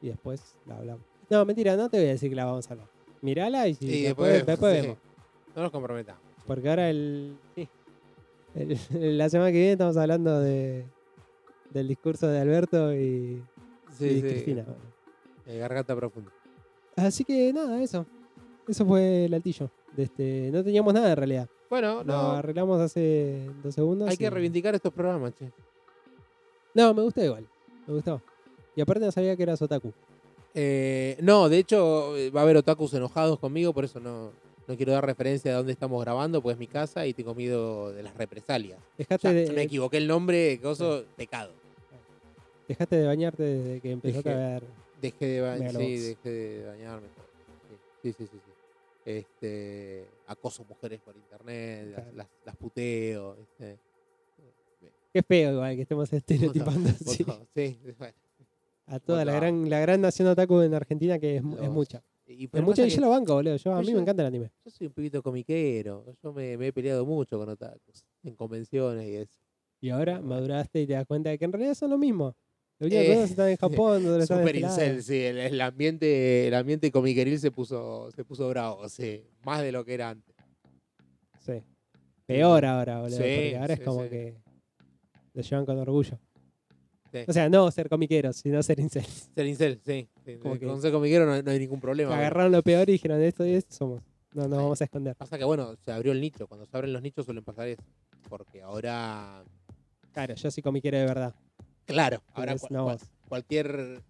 S1: y después la hablamos. No, mentira, no te voy a decir que la vamos a hablar. Mirala y,
S2: Sí,
S1: después,
S2: después- sí.
S1: vemos.
S2: No nos comprometamos.
S1: Porque ahora el, sí, el- la semana que viene estamos hablando de, del discurso de Alberto y,
S2: Sí,
S1: y
S2: sí.
S1: Cristina.
S2: Eh, garganta profunda.
S1: Así que nada, eso. Eso fue el altillo. De este, no teníamos nada en realidad.
S2: Bueno,
S1: Lo
S2: no.
S1: arreglamos hace dos segundos.
S2: Hay que reivindicar estos programas, che.
S1: No, me gustó igual. Me gustó. Y aparte no sabía que eras otaku.
S2: Eh, no, de hecho, eh, va a haber otakus enojados conmigo, por eso no, no quiero dar referencia de dónde estamos grabando, pues es mi casa y tengo miedo de las represalias.
S1: Dejaste,
S2: Ya,
S1: de,
S2: me equivoqué el nombre, coso, pecado.
S1: Dejaste de bañarte desde que
S2: Dejé.
S1: a ver.
S2: Dejé de, ba-
S1: Megalobox.
S2: sí, dejé de bañarme. Sí, sí, sí, sí. Este, acoso mujeres por internet, las,
S1: Claro.
S2: las, las puteo. ¿viste?
S1: Qué feo igual que estemos estereotipando así.
S2: Puto, sí, bueno.
S1: a toda la gran, la gran nación otaku en Argentina que es, mucha.
S2: Y,
S1: Es mucha y yo lo banco, boludo. Yo, a mí
S2: yo-
S1: me encanta el anime.
S2: yo soy un pibito comiquero. Yo me, me he peleado mucho con otakus en convenciones y eso.
S1: Y ahora maduraste y te das cuenta de que en realidad son lo mismo. Único
S2: Eh,
S1: que están en Japón, donde
S2: Super incel, sí. El, el ambiente, el ambiente comiqueril se puso, se puso bravo, sí. Más de lo que era antes.
S1: Sí. Peor ahora, boludo.
S2: Sí,
S1: porque ahora es como
S2: sí.
S1: que lo llevan con orgullo. O sea, no ser comiqueros, sino ser incel.
S2: Ser incel, sí.
S1: Como que-
S2: Con ser comiquero no, no hay ningún problema.
S1: Agarraron lo peor y dijeron esto y esto somos. No nos vamos a esconder.
S2: Pasa que, bueno, se abrió el nicho. Cuando se abren los nichos suelen pasar eso. Porque ahora.
S1: Claro, yo soy comiquero de verdad.
S2: Claro, ahora cualquier.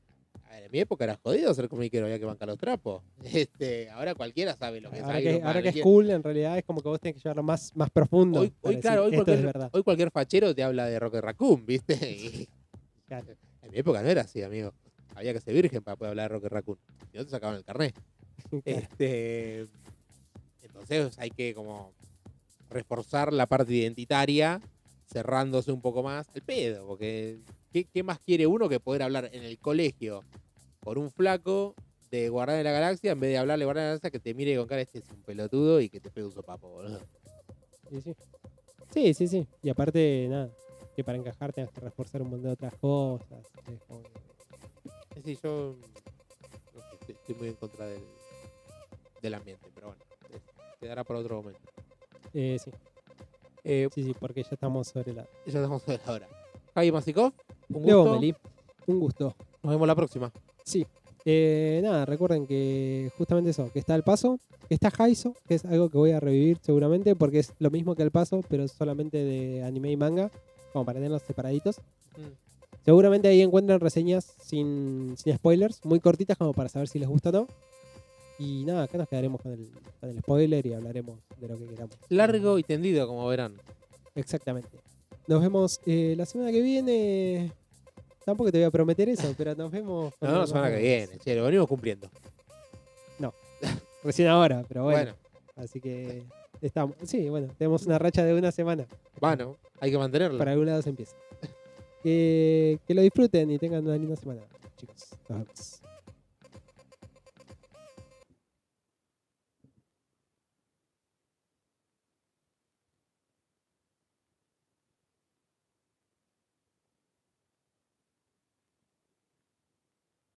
S2: A ver, en mi época era jodido ser comiquero, había que bancar los trapos. Este, ahora cualquiera sabe lo que
S1: Ahora
S2: es
S1: que,
S2: Iron Man,
S1: ahora que es cool, en realidad es como que vos tenés que llevarlo más, más profundo.
S2: Hoy, claro, hoy cualquier, hoy cualquier fachero te habla de Rocket Raccoon, ¿viste? Y
S1: Claro.
S2: en mi época no era así, amigo. Había que ser virgen para poder hablar de Rocket Raccoon. Si no te sacaban el carnet.
S1: Claro.
S2: Este, entonces hay que como reforzar la parte identitaria, cerrándose un poco más el pedo, porque ¿qué, qué más quiere uno que poder hablar en el colegio con un flaco de Guardián de la Galaxia en vez de hablarle Guardián de la Galaxia que te mire con cara este es un pelotudo y que te pegue un sopapo, boludo?
S1: Sí, sí. Sí, sí, sí. Y aparte, nada, que para encajar tengas que reforzar un montón de otras cosas. Es como
S2: decir, yo no sé, estoy, muy en contra del, del ambiente, pero bueno, quedará por otro momento.
S1: eh, sí,
S2: Eh,
S1: sí, sí, porque ya estamos sobre la.
S2: ya estamos a la hora. Javi Masikov, un
S1: Leo
S2: gusto.
S1: Meli, un gusto.
S2: Nos vemos la próxima.
S1: Sí. Eh, nada, recuerden que justamente eso, que está el paso, que está Jaiso, que es algo que voy a revivir seguramente, porque es lo mismo que el paso, pero solamente de anime y manga, como para tenerlos separaditos. Seguramente ahí encuentran reseñas sin, sin spoilers, muy cortitas como para saber si les gusta o no. Y nada, acá nos quedaremos con el, con el spoiler y hablaremos de lo que queramos.
S2: Largo y tendido, como verán.
S1: Exactamente. Nos vemos eh, la semana que viene. Tampoco te voy a prometer eso, pero nos vemos.
S2: No,
S1: cuando
S2: la semana que viene, che, lo venimos cumpliendo.
S1: Recién ahora, pero bueno.
S2: Bueno,
S1: Así que estamos. Sí, bueno, tenemos una racha de una semana.
S2: bueno, hay que mantenerlo.
S1: Para algún lado se empieza. Que, que lo disfruten y tengan una linda semana, chicos. Nos vemos.